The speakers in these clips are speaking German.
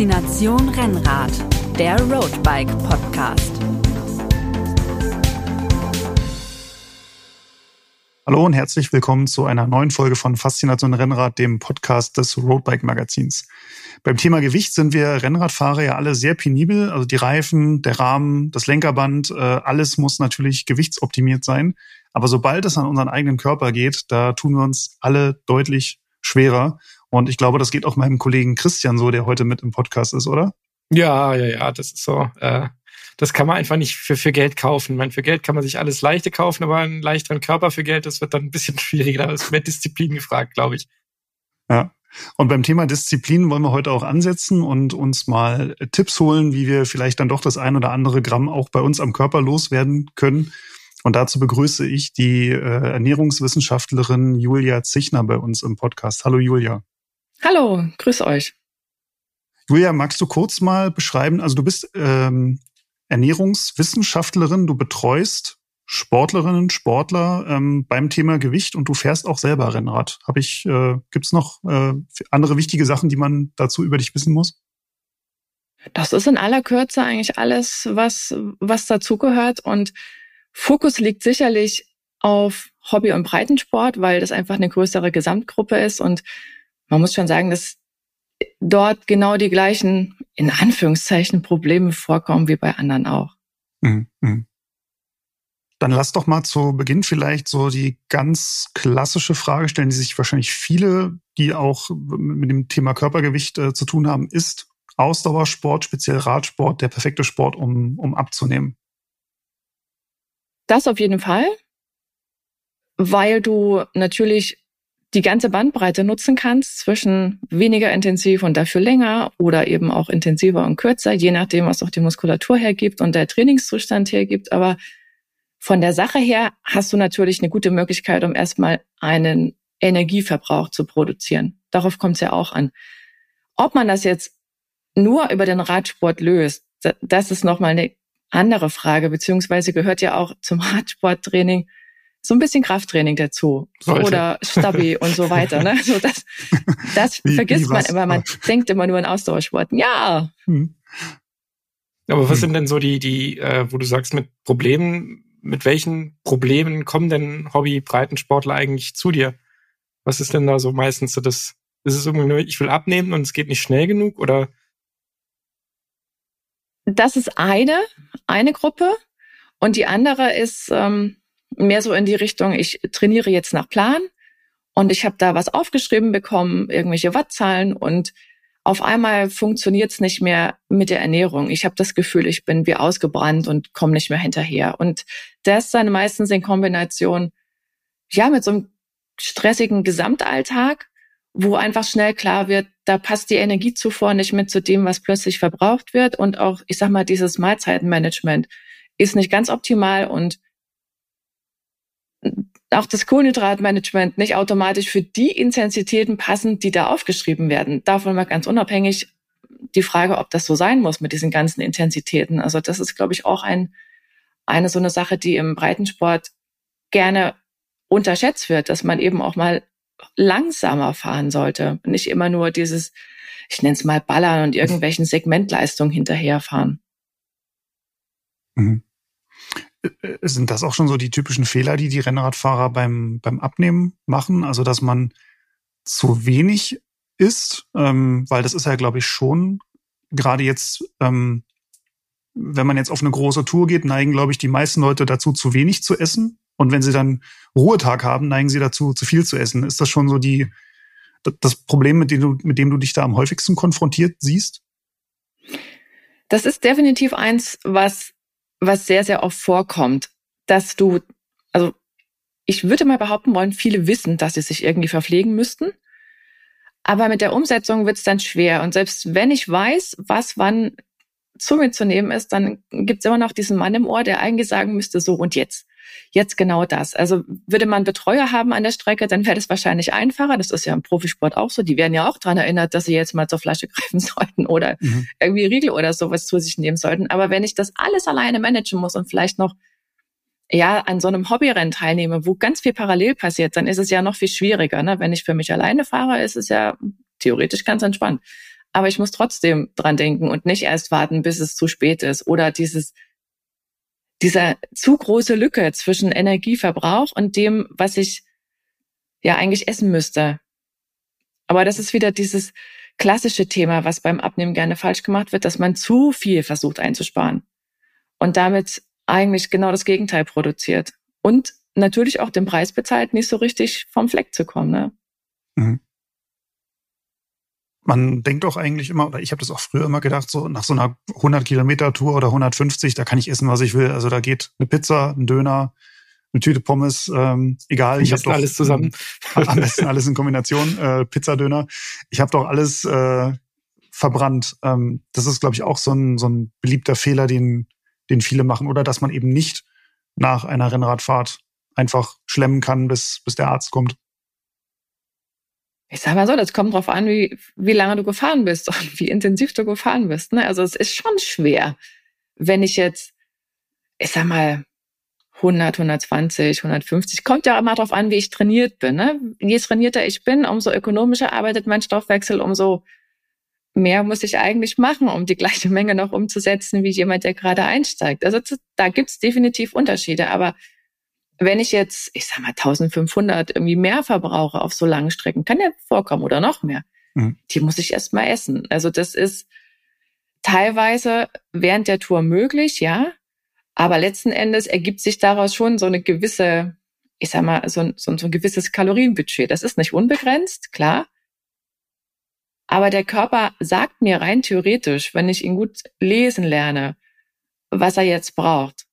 Faszination Rennrad, der Roadbike Podcast. Hallo und herzlich willkommen zu einer neuen Folge von Faszination Rennrad, dem Podcast des Roadbike Magazins. Beim Thema Gewicht sind wir Rennradfahrer ja alle sehr penibel. Also die Reifen, der Rahmen, das Lenkerband, äh, alles muss natürlich gewichtsoptimiert sein. Aber sobald es an unseren eigenen Körper geht, da tun wir uns alle deutlich schwerer. Und ich glaube, das geht auch meinem Kollegen Christian so, der heute mit im Podcast ist, oder? Ja, ja, ja, das ist so. Äh, das kann man einfach nicht für, für Geld kaufen. Ich meine, für Geld kann man sich alles Leichte kaufen, aber einen leichteren Körper für Geld, das wird dann ein bisschen schwieriger. Da ist mehr Disziplin gefragt, glaube ich. Ja. Und beim Thema Disziplin wollen wir heute auch ansetzen und uns mal Tipps holen, wie wir vielleicht dann doch das ein oder andere Gramm auch bei uns am Körper loswerden können. Und dazu begrüße ich die äh, Ernährungswissenschaftlerin Julia Zichner bei uns im Podcast. Hallo Julia. Hallo, grüß euch. Julia, magst du kurz mal beschreiben, also du bist ähm, Ernährungswissenschaftlerin, du betreust Sportlerinnen, Sportler ähm, beim Thema Gewicht und du fährst auch selber Rennrad. Hab ich, äh, gibt's noch äh, andere wichtige Sachen, die man dazu über dich wissen muss? Das ist in aller Kürze eigentlich alles, was, was dazugehört. Und Fokus liegt sicherlich auf Hobby- und Breitensport, weil das einfach eine größere Gesamtgruppe ist. Und man muss schon sagen, dass dort genau die gleichen, in Anführungszeichen, Probleme vorkommen wie bei anderen auch. Mhm. mhm. Dann lass doch mal zu Beginn vielleicht so die ganz klassische Frage stellen, die sich wahrscheinlich viele, die auch mit dem Thema Körpergewicht äh, zu tun haben, ist Ausdauersport, speziell Radsport, der perfekte Sport, um, um abzunehmen? Das auf jeden Fall, weil du natürlich die ganze Bandbreite nutzen kannst zwischen weniger intensiv und dafür länger oder eben auch intensiver und kürzer, je nachdem, was auch die Muskulatur hergibt und der Trainingszustand hergibt. Aber von der Sache her hast du natürlich eine gute Möglichkeit, um erstmal einen Energieverbrauch zu produzieren. Darauf kommt es ja auch an. Ob man das jetzt nur über den Radsport löst, das ist nochmal eine andere Frage, beziehungsweise gehört ja auch zum Radsporttraining so ein bisschen Krafttraining dazu Sollte. oder Stabi und so weiter. Ne? So das das wie, vergisst wie man immer. Man denkt immer nur in Ausdauersporten. Ja. Hm. Aber was hm. sind denn so die, die, äh, wo du sagst, mit Problemen, mit welchen Problemen kommen denn Hobby-Breitensportler eigentlich zu dir? Was ist denn da so meistens so das? Ist es irgendwie nur, ich will abnehmen und es geht nicht schnell genug oder? Das ist eine, eine Gruppe. Und die andere ist, ähm, mehr so in die Richtung, ich trainiere jetzt nach Plan und ich habe da was aufgeschrieben bekommen, irgendwelche Wattzahlen und auf einmal funktioniert es nicht mehr mit der Ernährung. Ich habe das Gefühl, ich bin wie ausgebrannt und komme nicht mehr hinterher. Und das dann meistens in Kombination, ja, mit so einem stressigen Gesamtalltag, wo einfach schnell klar wird, da passt die Energiezufuhr nicht mit zu dem, was plötzlich verbraucht wird. Und auch, ich sag mal, dieses Mahlzeitenmanagement ist nicht ganz optimal und auch das Kohlenhydratmanagement nicht automatisch für die Intensitäten passen, die da aufgeschrieben werden. Davon mal ganz unabhängig die Frage, ob das so sein muss mit diesen ganzen Intensitäten. Also das ist, glaube ich, auch ein, eine so eine Sache, die im Breitensport gerne unterschätzt wird, dass man eben auch mal langsamer fahren sollte. Nicht immer nur dieses, ich nenne es mal Ballern und irgendwelchen Segmentleistungen hinterherfahren. Mhm. Äh, sind das auch schon so die typischen Fehler, die die Rennradfahrer beim, beim Abnehmen machen? Also, dass man zu wenig isst, ähm, weil das ist ja, glaube ich, schon gerade jetzt, ähm, wenn man jetzt auf eine große Tour geht, neigen, glaube ich, die meisten Leute dazu, zu wenig zu essen. Und wenn sie dann Ruhetag haben, neigen sie dazu, zu viel zu essen. Ist das schon so die, das Problem, mit dem du, mit dem du dich da am häufigsten konfrontiert siehst? Das ist definitiv eins, was was sehr, sehr oft vorkommt, dass du, also ich würde mal behaupten wollen, viele wissen, dass sie sich irgendwie verpflegen müssten. Aber mit der Umsetzung wird es dann schwer. Und selbst wenn ich weiß, was wann zu mir zu nehmen ist, dann gibt es immer noch diesen Mann im Ohr, der eigentlich sagen müsste, so und jetzt jetzt genau das. Also würde man Betreuer haben an der Strecke, dann wäre das wahrscheinlich einfacher. Das ist ja im Profisport auch so. Die werden ja auch dran erinnert, dass sie jetzt mal zur Flasche greifen sollten oder mhm. irgendwie Riegel oder sowas zu sich nehmen sollten. Aber wenn ich das alles alleine managen muss und vielleicht noch ja, an so einem Hobbyrennen teilnehme, wo ganz viel parallel passiert, dann ist es ja noch viel schwieriger. Ne? Wenn ich für mich alleine fahre, ist es ja theoretisch ganz entspannt. aber ich muss trotzdem dran denken und nicht erst warten, bis es zu spät ist oder dieses dieser zu große Lücke zwischen Energieverbrauch und dem, was ich ja eigentlich essen müsste. Aber das ist wieder dieses klassische Thema, was beim Abnehmen gerne falsch gemacht wird, dass man zu viel versucht einzusparen und damit eigentlich genau das Gegenteil produziert. Und natürlich auch den Preis bezahlt, nicht so richtig vom Fleck zu kommen. Ne? Mhm. Man denkt doch eigentlich immer, oder ich habe das auch früher immer gedacht, so nach so einer 100 Kilometer Tour oder 150, da kann ich essen, was ich will. Also da geht eine Pizza, ein Döner, eine Tüte Pommes, ähm, egal. Ich habe doch alles zusammen. am besten alles in Kombination, äh, Pizzadöner. Ich habe doch alles äh, verbrannt. Ähm, das ist, glaube ich, auch so ein, so ein beliebter Fehler, den, den viele machen, oder dass man eben nicht nach einer Rennradfahrt einfach schlemmen kann, bis, bis der Arzt kommt. Ich sag mal so, das kommt drauf an, wie, wie lange du gefahren bist und wie intensiv du gefahren bist. Ne? Also es ist schon schwer, wenn ich jetzt, ich sag mal, 100, 120, 150. Kommt ja immer darauf an, wie ich trainiert bin. Ne? Je trainierter ich bin, umso ökonomischer arbeitet mein Stoffwechsel, umso mehr muss ich eigentlich machen, um die gleiche Menge noch umzusetzen wie jemand, der gerade einsteigt. Also da gibt's definitiv Unterschiede. Aber wenn ich jetzt, ich sag mal, 1500 irgendwie mehr verbrauche auf so langen Strecken, kann ja vorkommen oder noch mehr, mhm. die muss ich erst mal essen. Also das ist teilweise während der Tour möglich, ja. Aber letzten Endes ergibt sich daraus schon so eine gewisse, ich sag mal, so, so, so ein gewisses Kalorienbudget. Das ist nicht unbegrenzt, klar. Aber der Körper sagt mir rein theoretisch, wenn ich ihn gut lesen lerne, was er jetzt braucht.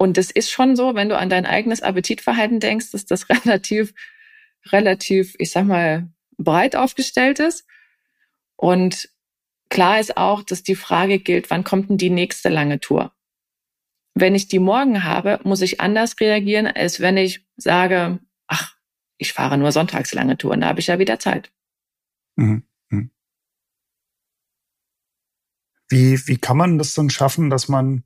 Und es ist schon so, wenn du an dein eigenes Appetitverhalten denkst, dass das relativ, relativ, ich sag mal, breit aufgestellt ist. Und klar ist auch, dass die Frage gilt, wann kommt denn die nächste lange Tour? wenn ich die morgen habe, muss ich anders reagieren, als wenn ich sage, ach, ich fahre nur sonntags lange Touren, da habe ich ja wieder Zeit. Mhm. mhm. Wie, wie kann man das dann schaffen, dass man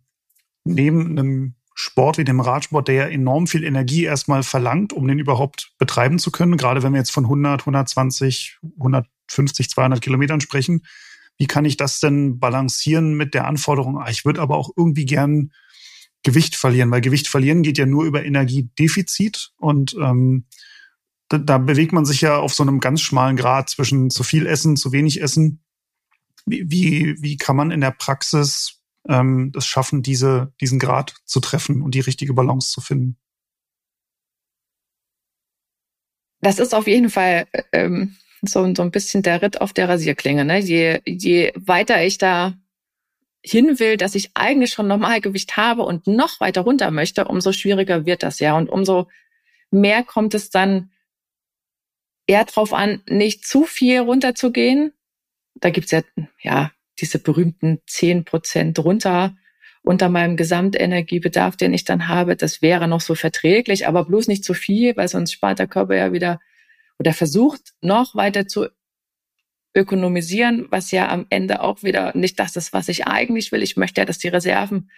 neben einem Sport wie dem Radsport, der ja enorm viel Energie erstmal verlangt, um den überhaupt betreiben zu können, gerade wenn wir jetzt von 100, 120, 150, 200 Kilometern sprechen, wie kann ich das denn balancieren mit der Anforderung, ah, ich würde aber auch irgendwie gern Gewicht verlieren, weil Gewicht verlieren geht ja nur über Energiedefizit und ähm, da, da bewegt man sich ja auf so einem ganz schmalen Grad zwischen zu viel Essen, zu wenig Essen. Wie, wie, wie kann man in der Praxis ähm, es schaffen, diese, diesen Grad zu treffen und die richtige Balance zu finden? Das ist auf jeden Fall ähm, so, so ein bisschen der Ritt auf der Rasierklinge. Ne? Je, je weiter ich da hin will, dass ich eigentlich schon Normalgewicht habe und noch weiter runter möchte, umso schwieriger wird das ja. Und umso mehr kommt es dann eher drauf an, nicht zu viel runterzugehen. Da gibt's ja, ja, diese berühmten zehn Prozent runter unter meinem Gesamtenergiebedarf, den ich dann habe. Das wäre noch so verträglich, aber bloß nicht zu viel, weil sonst spart der Körper ja wieder oder versucht noch weiter zu ökonomisieren, was ja am Ende auch wieder nicht das ist, was ich eigentlich will. Ich möchte ja, dass die Reserven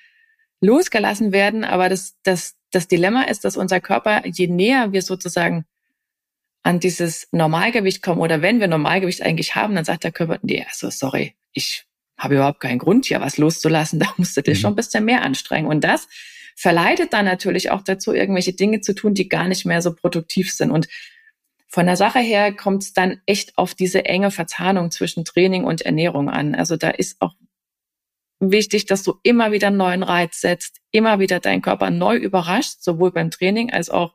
losgelassen werden, aber das, das, das Dilemma ist, dass unser Körper, je näher wir sozusagen an dieses Normalgewicht kommen oder wenn wir Normalgewicht eigentlich haben, dann sagt der Körper, nee, also sorry, ich habe überhaupt keinen Grund, hier was loszulassen, da musst du dir mhm. schon ein bisschen mehr anstrengen. Und das verleitet dann natürlich auch dazu, irgendwelche Dinge zu tun, die gar nicht mehr so produktiv sind. Und von der Sache her kommt es dann echt auf diese enge Verzahnung zwischen Training und Ernährung an. Also da ist auch wichtig, dass du immer wieder einen neuen Reiz setzt, immer wieder deinen Körper neu überrascht, sowohl beim Training als auch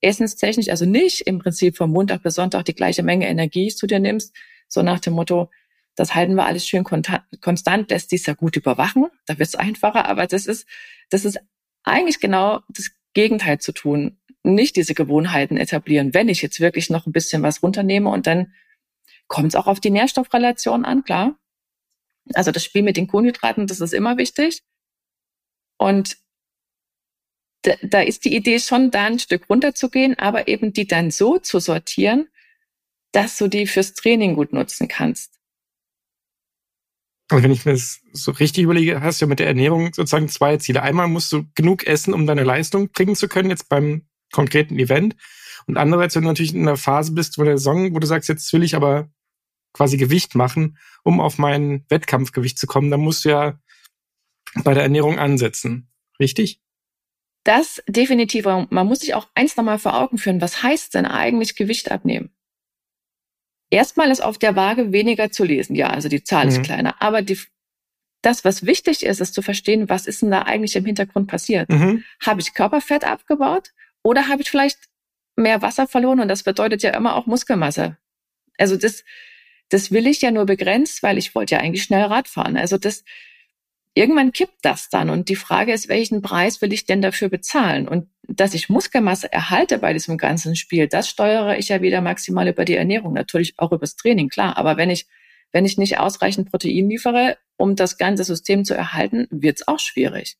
essenstechnisch. Also nicht im Prinzip vom Montag bis Sonntag die gleiche Menge Energie zu dir nimmst, so nach dem Motto, das halten wir alles schön konstant, lässt dies ja gut überwachen, da wird es einfacher, aber das ist, das ist eigentlich genau das Gegenteil zu tun nicht diese Gewohnheiten etablieren, wenn ich jetzt wirklich noch ein bisschen was runternehme und dann kommt es auch auf die Nährstoffrelation an, klar. Also das Spiel mit den Kohlenhydraten, das ist immer wichtig. Und da, da ist die Idee schon, da ein Stück runterzugehen, aber eben die dann so zu sortieren, dass du die fürs Training gut nutzen kannst. Also wenn ich mir das so richtig überlege, hast du ja mit der Ernährung sozusagen zwei Ziele. Einmal musst du genug essen, um deine Leistung bringen zu können, jetzt beim konkreten Event. Und andererseits, wenn du natürlich in einer Phase bist, wo der Song, wo du sagst, jetzt will ich aber quasi Gewicht machen, um auf mein Wettkampfgewicht zu kommen, dann musst du ja bei der Ernährung ansetzen. Richtig? Das definitiv. Man muss sich auch eins nochmal vor Augen führen. Was heißt denn eigentlich Gewicht abnehmen? Erstmal ist auf der Waage weniger zu lesen. Ja, also die Zahl mhm. ist kleiner. Aber die, das, was wichtig ist, ist zu verstehen, was ist denn da eigentlich im Hintergrund passiert? Mhm. Habe ich Körperfett abgebaut oder habe ich vielleicht mehr Wasser verloren? Und das bedeutet ja immer auch Muskelmasse. Also das, das will ich ja nur begrenzt, weil ich wollte ja eigentlich schnell Rad fahren. Also das, irgendwann kippt das dann. Und die Frage ist, welchen Preis will ich denn dafür bezahlen? Und dass ich Muskelmasse erhalte bei diesem ganzen Spiel, das steuere ich ja wieder maximal über die Ernährung, natürlich auch übers Training, klar. Aber wenn ich, wenn ich nicht ausreichend Protein liefere, um das ganze System zu erhalten, wird's auch schwierig.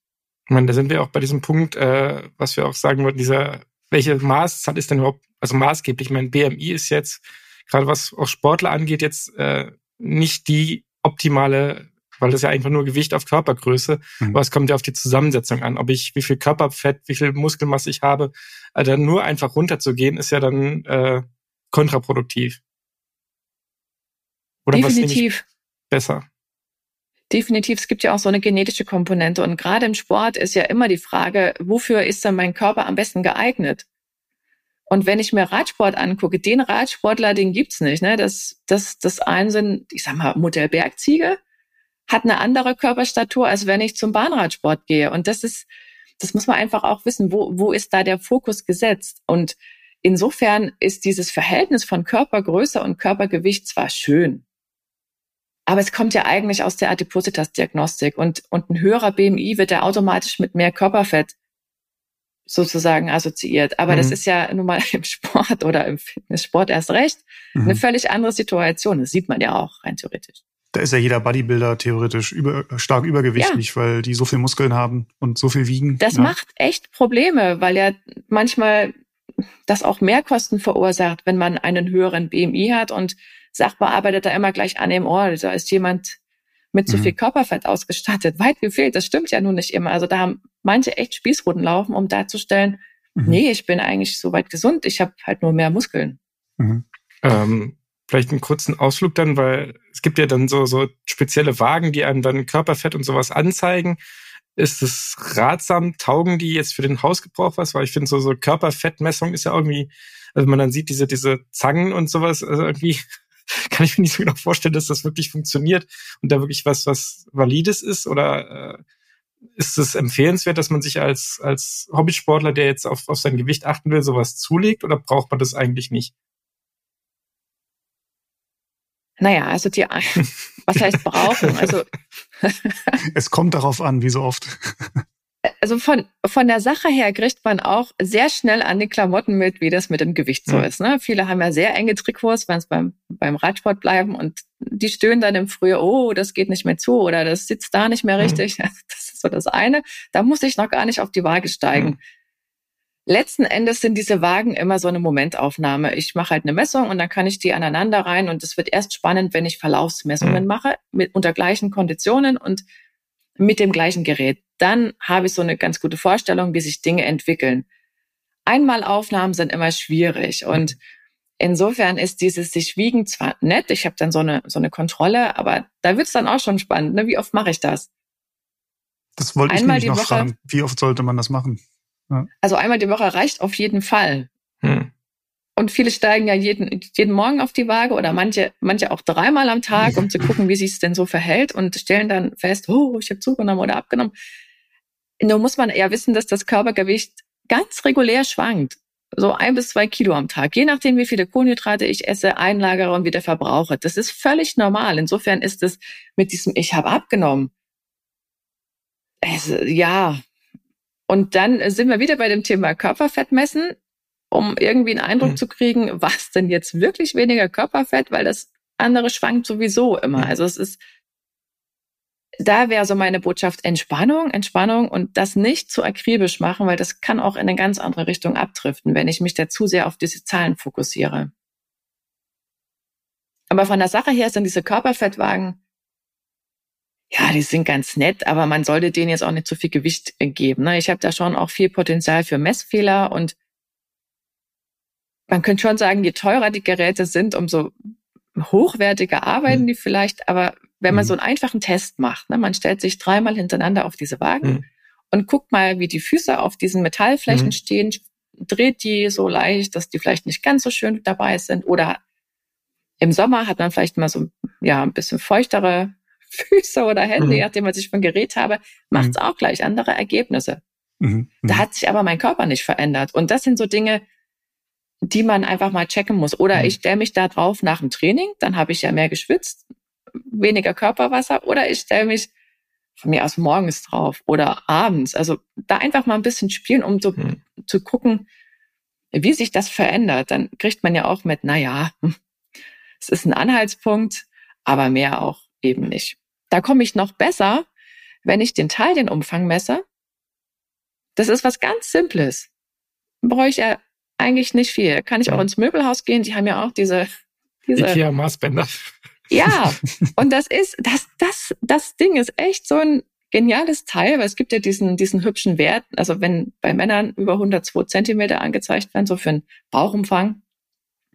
Ich meine, da sind wir auch bei diesem Punkt, äh, was wir auch sagen wollten, dieser, welche Maßzahl ist denn überhaupt, also maßgeblich? Mein BMI ist jetzt, gerade was auch Sportler angeht, jetzt äh, nicht die optimale weil das ja einfach nur Gewicht auf Körpergröße. Mhm. Aber es kommt ja auf die Zusammensetzung an. Ob ich, wie viel Körperfett, wie viel Muskelmasse ich habe. Also nur einfach runterzugehen, ist ja dann äh, kontraproduktiv. Oder Definitiv. besser? Definitiv, es gibt ja auch so eine genetische Komponente. Und gerade im Sport ist ja immer die Frage, wofür ist denn mein Körper am besten geeignet? Und wenn ich mir Radsport angucke, den Radsportler, den gibt's nicht. Ne? Das, das, das einen sind, ich sag mal, Modell Bergziege hat eine andere Körperstatur, als wenn ich zum Bahnradsport gehe. Und das ist, das muss man einfach auch wissen, wo, wo ist da der Fokus gesetzt? Und insofern ist dieses Verhältnis von Körpergröße und Körpergewicht zwar schön, aber es kommt ja eigentlich aus der Adipositas-Diagnostik und, und ein höherer BMI wird ja automatisch mit mehr Körperfett sozusagen assoziiert. Aber mhm. das ist ja nun mal im Sport oder im Fitnesssport erst recht mhm. eine völlig andere Situation. Das sieht man ja auch rein theoretisch da ist ja jeder Bodybuilder theoretisch über, stark übergewichtig, ja. weil die so viel Muskeln haben und so viel wiegen. Das ja. macht echt Probleme, weil ja manchmal das auch Mehrkosten verursacht, wenn man einen höheren BMI hat und Sachbearbeiter immer gleich annehmen, oh, da ist jemand mit zu mhm. viel Körperfett ausgestattet. Weit gefehlt, das stimmt ja nun nicht immer. Also da haben manche echt Spießruten laufen, um darzustellen, mhm. nee, ich bin eigentlich soweit gesund, ich habe halt nur mehr Muskeln. Mhm. Ähm, vielleicht einen kurzen Ausflug dann, weil es gibt ja dann so, so spezielle Wagen, die einem dann Körperfett und sowas anzeigen. Ist es ratsam? Taugen die jetzt für den Hausgebrauch was? Weil ich finde, so, so Körperfettmessung ist ja irgendwie, also man dann sieht diese, diese Zangen und sowas, also irgendwie kann ich mir nicht so genau vorstellen, dass das wirklich funktioniert und da wirklich was, was Valides ist oder äh, ist es empfehlenswert, dass man sich als, als Hobbysportler, der jetzt auf, auf sein Gewicht achten will, sowas zulegt oder braucht man das eigentlich nicht? Naja, also die, was heißt brauchen? Also es kommt darauf an, wie so oft. Also von, von der Sache her kriegt man auch sehr schnell an die Klamotten mit, wie das mit dem Gewicht so mhm. ist. Ne? Viele haben ja sehr enge Trikots, wenn es beim, beim Radsport bleiben und die stöhnen dann im Frühjahr, oh, das geht nicht mehr zu oder das sitzt da nicht mehr richtig. Mhm. Das ist so das eine. Da muss ich noch gar nicht auf die Waage steigen. Mhm. Letzten Endes sind diese Wagen immer so eine Momentaufnahme. Ich mache halt eine Messung und dann kann ich die aneinander rein und es wird erst spannend, wenn ich Verlaufsmessungen mhm. mache mit unter gleichen Konditionen und mit dem gleichen Gerät. Dann habe ich so eine ganz gute Vorstellung, wie sich Dinge entwickeln. Einmalaufnahmen sind immer schwierig und insofern ist dieses sich wiegen zwar nett, ich habe dann so eine so eine Kontrolle, aber da wird's dann auch schon spannend. Ne? Wie oft mache ich das? Das wollte Einmal ich nämlich noch Woche, fragen. Wie oft sollte man das machen? Also einmal die Woche reicht auf jeden Fall. Hm. Und viele steigen ja jeden, jeden Morgen auf die Waage oder manche, manche auch dreimal am Tag, um zu gucken, wie sich es denn so verhält und stellen dann fest, oh, ich habe zugenommen oder abgenommen. Nur muss man ja wissen, dass das Körpergewicht ganz regulär schwankt. So ein bis zwei Kilo am Tag, je nachdem, wie viele Kohlenhydrate ich esse, einlagere und wieder verbrauche. Das ist völlig normal. Insofern ist es mit diesem Ich habe abgenommen. Es, ja, und dann sind wir wieder bei dem Thema Körperfett messen, um irgendwie einen Eindruck mhm. zu kriegen, was denn jetzt wirklich weniger Körperfett, weil das andere schwankt sowieso immer. Mhm. Also es ist, da wäre so meine Botschaft Entspannung, Entspannung und das nicht zu akribisch machen, weil das kann auch in eine ganz andere Richtung abdriften, wenn ich mich da zu sehr auf diese Zahlen fokussiere. Aber von der Sache her sind diese Körperfettwagen ja, die sind ganz nett, aber man sollte denen jetzt auch nicht zu viel Gewicht geben. Ne? Ich habe da schon auch viel Potenzial für Messfehler und man könnte schon sagen, je teurer die Geräte sind, umso hochwertiger arbeiten die vielleicht, aber wenn man mhm. so einen einfachen Test macht, ne, man stellt sich dreimal hintereinander auf diese Wagen mhm. und guckt mal, wie die Füße auf diesen Metallflächen mhm. stehen, dreht die so leicht, dass die vielleicht nicht ganz so schön dabei sind oder im Sommer hat man vielleicht mal so ja ein bisschen feuchtere Füße oder Hände, mhm. je nachdem, was ich von Gerät habe, macht es mhm. auch gleich andere Ergebnisse. Mhm. Da mhm. hat sich aber mein Körper nicht verändert. Und das sind so Dinge, die man einfach mal checken muss. Oder mhm. ich stelle mich da drauf nach dem Training, dann habe ich ja mehr geschwitzt, weniger Körperwasser. Oder ich stelle mich von mir aus morgens drauf oder abends. Also da einfach mal ein bisschen spielen, um so mhm. zu gucken, wie sich das verändert. Dann kriegt man ja auch mit, na ja, es ist ein Anhaltspunkt, aber mehr auch eben nicht. Da komme ich noch besser, wenn ich den Taillenumfang messe. Das ist was ganz Simples. Brauche ich ja eigentlich nicht viel. Kann ich auch ins Möbelhaus gehen? Die haben ja auch diese, diese Ikea Maßbänder. Ja, und das ist, das, das, das Ding ist echt so ein geniales Teil, weil es gibt ja diesen, diesen hübschen Wert. Also wenn bei Männern über 102 Zentimeter angezeigt werden, so für einen Bauchumfang,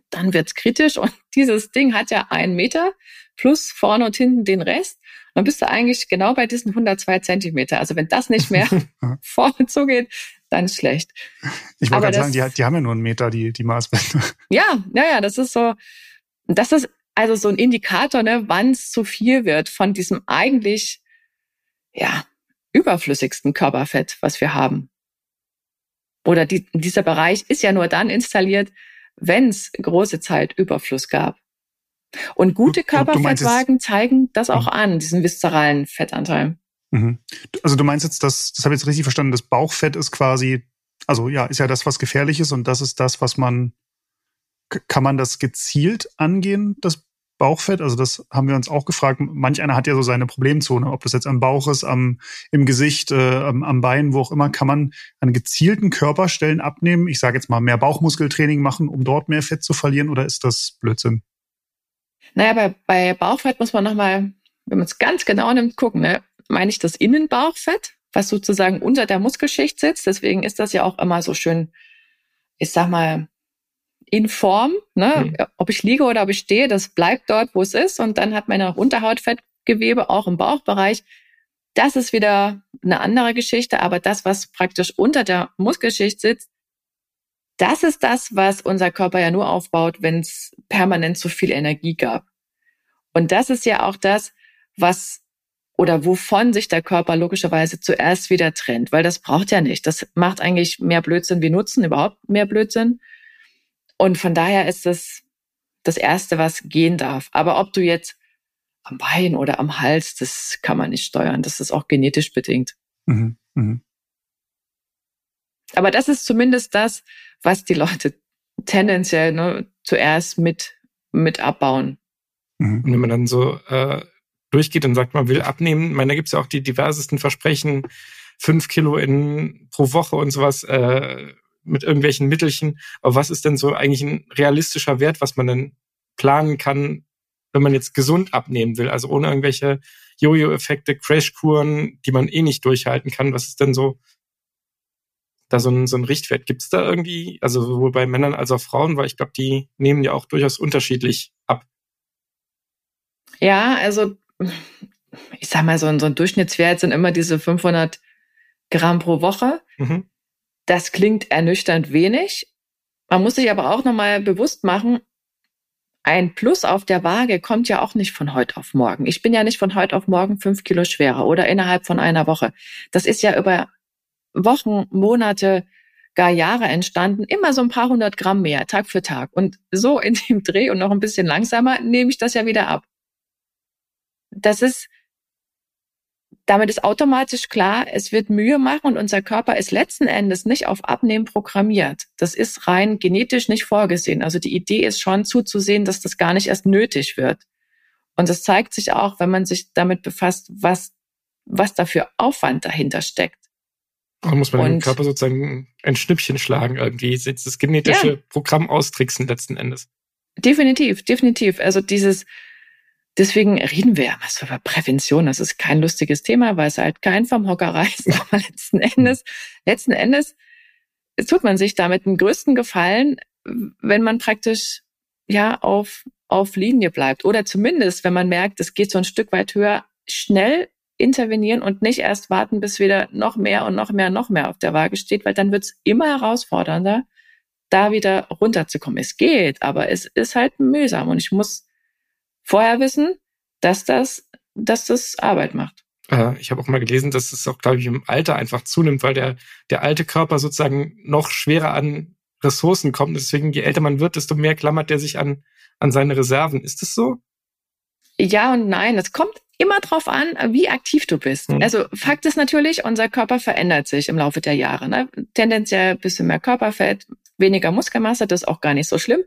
dann wird's kritisch. Und dieses Ding hat ja einen Meter plus vorne und hinten den Rest. Dann bist du eigentlich genau bei diesen 102 Zentimeter. Also wenn das nicht mehr vorne zugeht, dann ist schlecht. Ich wollte gerade sagen, die, die, haben ja nur einen Meter, die, die Maßbänder. Ja, naja, das ist so, das ist also so ein Indikator, ne, wann es zu viel wird von diesem eigentlich, ja, überflüssigsten Körperfett, was wir haben. Oder die, dieser Bereich ist ja nur dann installiert, wenn es große Zeit Überfluss gab. Und gute Körperfettwagen zeigen das auch mhm. an, diesen viszeralen Fettanteil. Mhm. Also du meinst jetzt, dass, das habe ich jetzt richtig verstanden, das Bauchfett ist quasi, also ja, ist ja das, was gefährlich ist und das ist das, was man, kann man das gezielt angehen, das Bauchfett? Also das haben wir uns auch gefragt. Manch einer hat ja so seine Problemzone, ob das jetzt am Bauch ist, am, im Gesicht, äh, am, am Bein, wo auch immer, kann man an gezielten Körperstellen abnehmen. Ich sage jetzt mal mehr Bauchmuskeltraining machen, um dort mehr Fett zu verlieren oder ist das Blödsinn? Naja, bei, bei Bauchfett muss man nochmal, wenn man es ganz genau nimmt, gucken. Ne? Meine ich das Innenbauchfett, was sozusagen unter der Muskelschicht sitzt. Deswegen ist das ja auch immer so schön, ich sag mal, in Form. Ne? Mhm. Ob ich liege oder ob ich stehe, das bleibt dort, wo es ist. Und dann hat meine Unterhautfettgewebe auch im Bauchbereich. Das ist wieder eine andere Geschichte. Aber das, was praktisch unter der Muskelschicht sitzt, das ist das, was unser Körper ja nur aufbaut, wenn es permanent zu viel Energie gab. Und das ist ja auch das, was oder wovon sich der Körper logischerweise zuerst wieder trennt, weil das braucht ja nicht. Das macht eigentlich mehr Blödsinn wie Nutzen, überhaupt mehr Blödsinn. Und von daher ist das das Erste, was gehen darf. Aber ob du jetzt am Bein oder am Hals, das kann man nicht steuern. Das ist auch genetisch bedingt. Mhm, mh. Aber das ist zumindest das, was die Leute tendenziell ne, zuerst mit, mit abbauen. Mhm. Und wenn man dann so äh, durchgeht und sagt, man will abnehmen, ich meine, da gibt's ja auch die diversesten Versprechen, fünf Kilo in, pro Woche und sowas äh, mit irgendwelchen Mittelchen. Aber was ist denn so eigentlich ein realistischer Wert, was man denn planen kann, wenn man jetzt gesund abnehmen will? Also ohne irgendwelche Jojo-Effekte, Crashkuren, die man eh nicht durchhalten kann. Was ist denn so da so ein, so ein Richtwert? Gibt es da irgendwie, also sowohl bei Männern als auch Frauen, weil ich glaube, die nehmen ja auch durchaus unterschiedlich ab. Ja, also ich sag mal, so ein, so ein Durchschnittswert sind immer diese 500 Gramm pro Woche. Mhm. Das klingt ernüchternd wenig. Man muss sich aber auch nochmal bewusst machen, ein Plus auf der Waage kommt ja auch nicht von heute auf morgen. Ich bin ja nicht von heute auf morgen fünf Kilo schwerer oder innerhalb von einer Woche. Das ist ja über Wochen, Monate, gar Jahre entstanden, immer so ein paar hundert Gramm mehr, Tag für Tag. Und so in dem Dreh und noch ein bisschen langsamer nehme ich das ja wieder ab. Das ist, damit ist automatisch klar, es wird Mühe machen und unser Körper ist letzten Endes nicht auf Abnehmen programmiert. Das ist rein genetisch nicht vorgesehen. Also die Idee ist schon zuzusehen, dass das gar nicht erst nötig wird. Und das zeigt sich auch, wenn man sich damit befasst, was, was da für Aufwand dahinter steckt. Da muss man und, dem Körper sozusagen ein Schnippchen schlagen, irgendwie das genetische ja. Programm austricksen letzten Endes. Definitiv, definitiv. Also dieses, deswegen reden wir ja immer so über Prävention. Das ist kein lustiges Thema, weil es halt kein vom Hocker reißt. Aber letzten Endes, letzten Endes tut man sich damit den größten Gefallen, wenn man praktisch ja auf auf Linie bleibt. Oder zumindest, wenn man merkt, es geht so ein Stück weit höher, schnell intervenieren und nicht erst warten, bis wieder noch mehr und noch mehr und noch mehr auf der Waage steht, weil dann wird es immer herausfordernder, da wieder runterzukommen. Es geht, aber es ist halt mühsam und ich muss vorher wissen, dass das, dass das Arbeit macht. Ich habe auch mal gelesen, dass es auch, glaube ich, im Alter einfach zunimmt, weil der, der alte Körper sozusagen noch schwerer an Ressourcen kommt. Deswegen, je älter man wird, desto mehr klammert der sich an, an seine Reserven. Ist das so? Ja und nein. Es kommt immer drauf an, wie aktiv du bist. Mhm. Also Fakt ist natürlich, unser Körper verändert sich im Laufe der Jahre. Ne? Tendenziell ein bisschen mehr Körperfett, weniger Muskelmasse, das ist auch gar nicht so schlimm.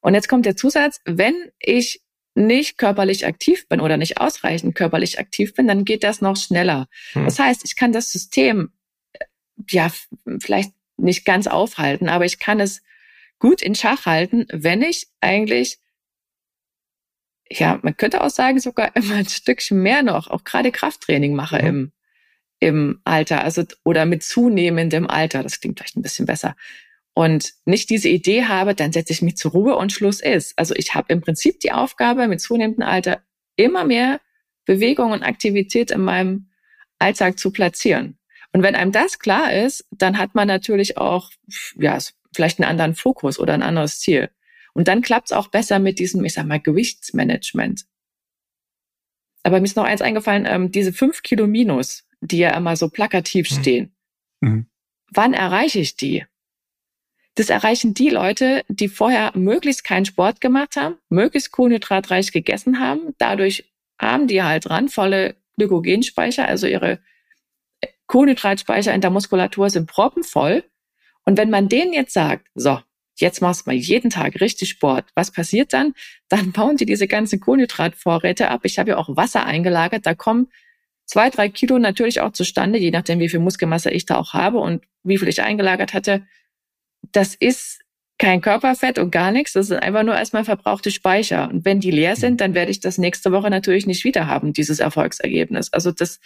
Und jetzt kommt der Zusatz, wenn ich nicht körperlich aktiv bin oder nicht ausreichend körperlich aktiv bin, dann geht das noch schneller. Mhm. Das heißt, ich kann das System äh, ja vielleicht nicht ganz aufhalten, aber ich kann es gut in Schach halten, wenn ich eigentlich ja, man könnte auch sagen, sogar immer ein Stückchen mehr noch, auch gerade Krafttraining mache mhm. im, im Alter, also oder mit zunehmendem Alter. Das klingt vielleicht ein bisschen besser. Und nicht diese Idee habe, dann setze ich mich zur Ruhe und Schluss ist. Also ich habe im Prinzip die Aufgabe, mit zunehmendem Alter immer mehr Bewegung und Aktivität in meinem Alltag zu platzieren. Und wenn einem das klar ist, dann hat man natürlich auch, ja, vielleicht einen anderen Fokus oder ein anderes Ziel. Und dann klappt es auch besser mit diesem, ich sag mal, Gewichtsmanagement. Aber mir ist noch eins eingefallen, ähm, diese fünf Kilo Minus, die ja immer so plakativ mhm. stehen. Mhm. Wann erreiche ich die? Das erreichen die Leute, die vorher möglichst keinen Sport gemacht haben, möglichst kohlenhydratreich gegessen haben. Dadurch haben die halt randvolle Glykogenspeicher, also ihre Kohlenhydratspeicher in der Muskulatur sind proppenvoll. Und wenn man denen jetzt sagt, so, jetzt machst du mal jeden Tag richtig Sport. Was passiert dann? Dann bauen die diese ganzen Kohlenhydratvorräte ab. Ich habe ja auch Wasser eingelagert. Da kommen zwei, drei Kilo natürlich auch zustande, je nachdem, wie viel Muskelmasse ich da auch habe und wie viel ich eingelagert hatte. Das ist kein Körperfett und gar nichts. Das sind einfach nur erstmal verbrauchte Speicher. Und wenn die leer sind, dann werde ich das nächste Woche natürlich nicht wieder haben, dieses Erfolgsergebnis. Also das,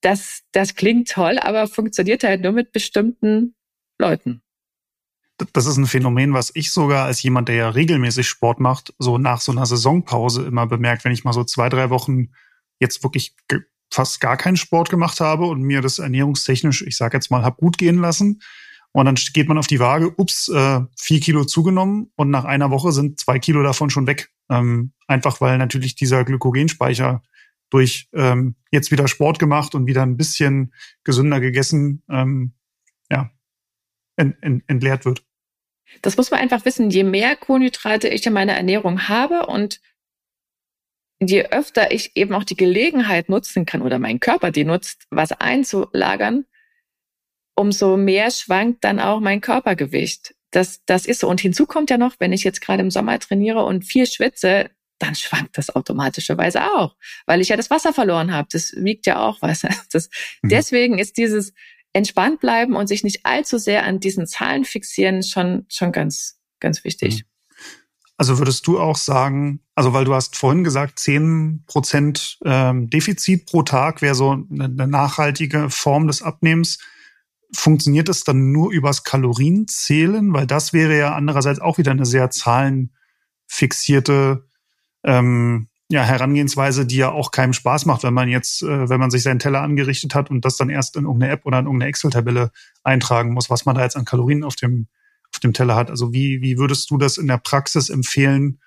das, das klingt toll, aber funktioniert halt nur mit bestimmten Leuten das ist ein Phänomen, was ich sogar als jemand, der ja regelmäßig Sport macht, so nach so einer Saisonpause immer bemerkt, wenn ich mal so zwei, drei Wochen jetzt wirklich fast gar keinen Sport gemacht habe und mir das ernährungstechnisch, ich sage jetzt mal, hab gut gehen lassen. Und dann geht man auf die Waage, ups, äh, vier Kilo zugenommen und nach einer Woche sind zwei Kilo davon schon weg. Ähm, einfach weil natürlich dieser Glykogenspeicher durch ähm, jetzt wieder Sport gemacht und wieder ein bisschen gesünder gegessen, ähm, ja, ent, ent, entleert wird. Das muss man einfach wissen. Je mehr Kohlenhydrate ich in meiner Ernährung habe und je öfter ich eben auch die Gelegenheit nutzen kann oder mein Körper die nutzt, was einzulagern, umso mehr schwankt dann auch mein Körpergewicht. Das, das ist so. Und hinzu kommt ja noch, wenn ich jetzt gerade im Sommer trainiere und viel schwitze, dann schwankt das automatischerweise auch, weil ich ja das Wasser verloren habe. Das wiegt ja auch Wasser. Das, mhm. Deswegen ist dieses entspannt bleiben und sich nicht allzu sehr an diesen Zahlen fixieren, schon, schon ganz, ganz wichtig. Mhm. Also würdest du auch sagen, also weil du hast vorhin gesagt, zehn Prozent ähm, Defizit pro Tag wäre so eine, nachhaltige Form des Abnehmens. Funktioniert das dann nur übers Kalorienzählen? Weil das wäre ja andererseits auch wieder eine sehr zahlenfixierte ähm, ja, Herangehensweise, die ja auch keinem Spaß macht, wenn man jetzt, äh, wenn man sich seinen Teller angerichtet hat und das dann erst in irgendeine App oder in irgendeine Excel-Tabelle eintragen muss, was man da jetzt an Kalorien auf dem, auf dem Teller hat. Also wie, wie würdest du das in der Praxis empfehlen,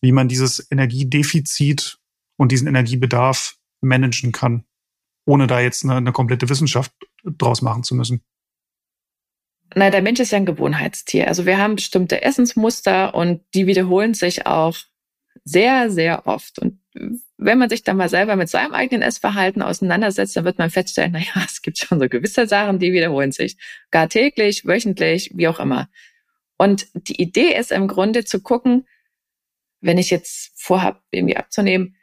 wie man dieses Energiedefizit und diesen Energiebedarf managen kann, ohne da jetzt eine, eine komplette Wissenschaft draus machen zu müssen? Na, der Mensch ist ja ein Gewohnheitstier. Also wir haben bestimmte Essensmuster und die wiederholen sich auch sehr, sehr oft. Und wenn man sich dann mal selber mit seinem eigenen Essverhalten auseinandersetzt, dann wird man feststellen, na ja, es gibt schon so gewisse Sachen, die wiederholen sich. Gar täglich, wöchentlich, wie auch immer. Und die Idee ist im Grunde zu gucken, wenn ich jetzt vorhabe, irgendwie abzunehmen,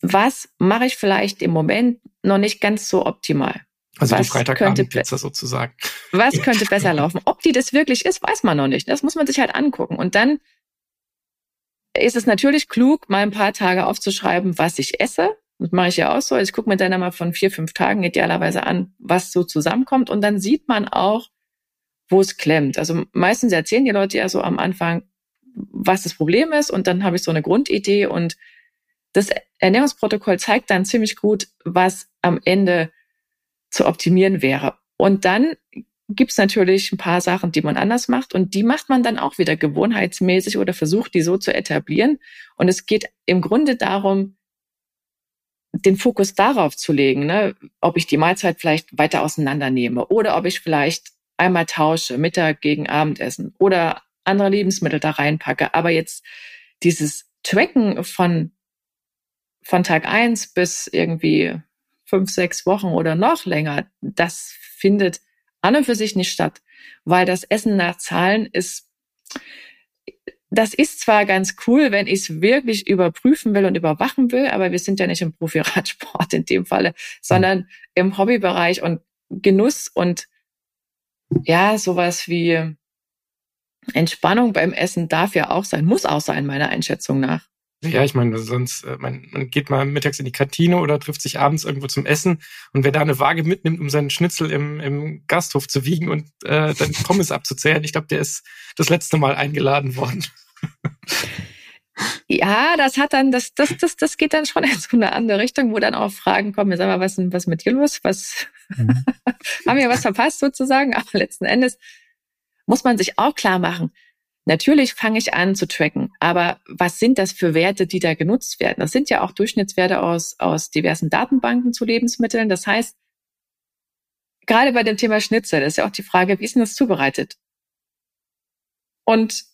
was mache ich vielleicht im Moment noch nicht ganz so optimal? Also was die Freitagabendpizza sozusagen. Was könnte besser laufen? Ob die das wirklich ist, weiß man noch nicht. Das muss man sich halt angucken. Und dann ist es natürlich klug, mal ein paar Tage aufzuschreiben, was ich esse. Das mache ich ja auch so. Also ich gucke mir dann einmal von vier, fünf Tagen idealerweise an, was so zusammenkommt. Und dann sieht man auch, wo es klemmt. Also meistens erzählen die Leute ja so am Anfang, was das Problem ist und dann habe ich so eine Grundidee und das Ernährungsprotokoll zeigt dann ziemlich gut, was am Ende zu optimieren wäre. Und dann gibt's natürlich ein paar Sachen, die man anders macht und die macht man dann auch wieder gewohnheitsmäßig oder versucht, die so zu etablieren. Und es geht im Grunde darum, den Fokus darauf zu legen, ne, ob ich die Mahlzeit vielleicht weiter auseinandernehme oder ob ich vielleicht einmal tausche, Mittag gegen Abendessen oder andere Lebensmittel da reinpacke. Aber jetzt dieses Tracken von, von Tag eins bis irgendwie fünf, sechs Wochen oder noch länger, das findet an und für sich nicht statt, weil das Essen nach Zahlen ist, das ist zwar ganz cool, wenn ich es wirklich überprüfen will und überwachen will, aber wir sind ja nicht im Profi-Radsport in dem Falle, sondern im Hobbybereich und Genuss und ja, sowas wie Entspannung beim Essen darf ja auch sein, muss auch sein, meiner Einschätzung nach. Ja, ich meine, sonst, äh, man, man geht mal mittags in die Kantine oder trifft sich abends irgendwo zum Essen und wer da eine Waage mitnimmt, um seinen Schnitzel im, im Gasthof zu wiegen und äh, dann Pommes abzuzählen, ich glaube, der ist das letzte Mal eingeladen worden. Ja, das hat dann, das, das, das, das geht dann schon in so eine andere Richtung, wo dann auch Fragen kommen, sag mal, was ist was mit dir los? Was mhm. haben wir was verpasst sozusagen? Aber letzten Endes muss man sich auch klar machen, Natürlich fange ich an zu tracken, aber was sind das für Werte, die da genutzt werden? Das sind ja auch Durchschnittswerte aus, aus diversen Datenbanken zu Lebensmitteln. Das heißt, gerade bei dem Thema Schnitzel, das ist ja auch die Frage, wie ist denn das zubereitet? Und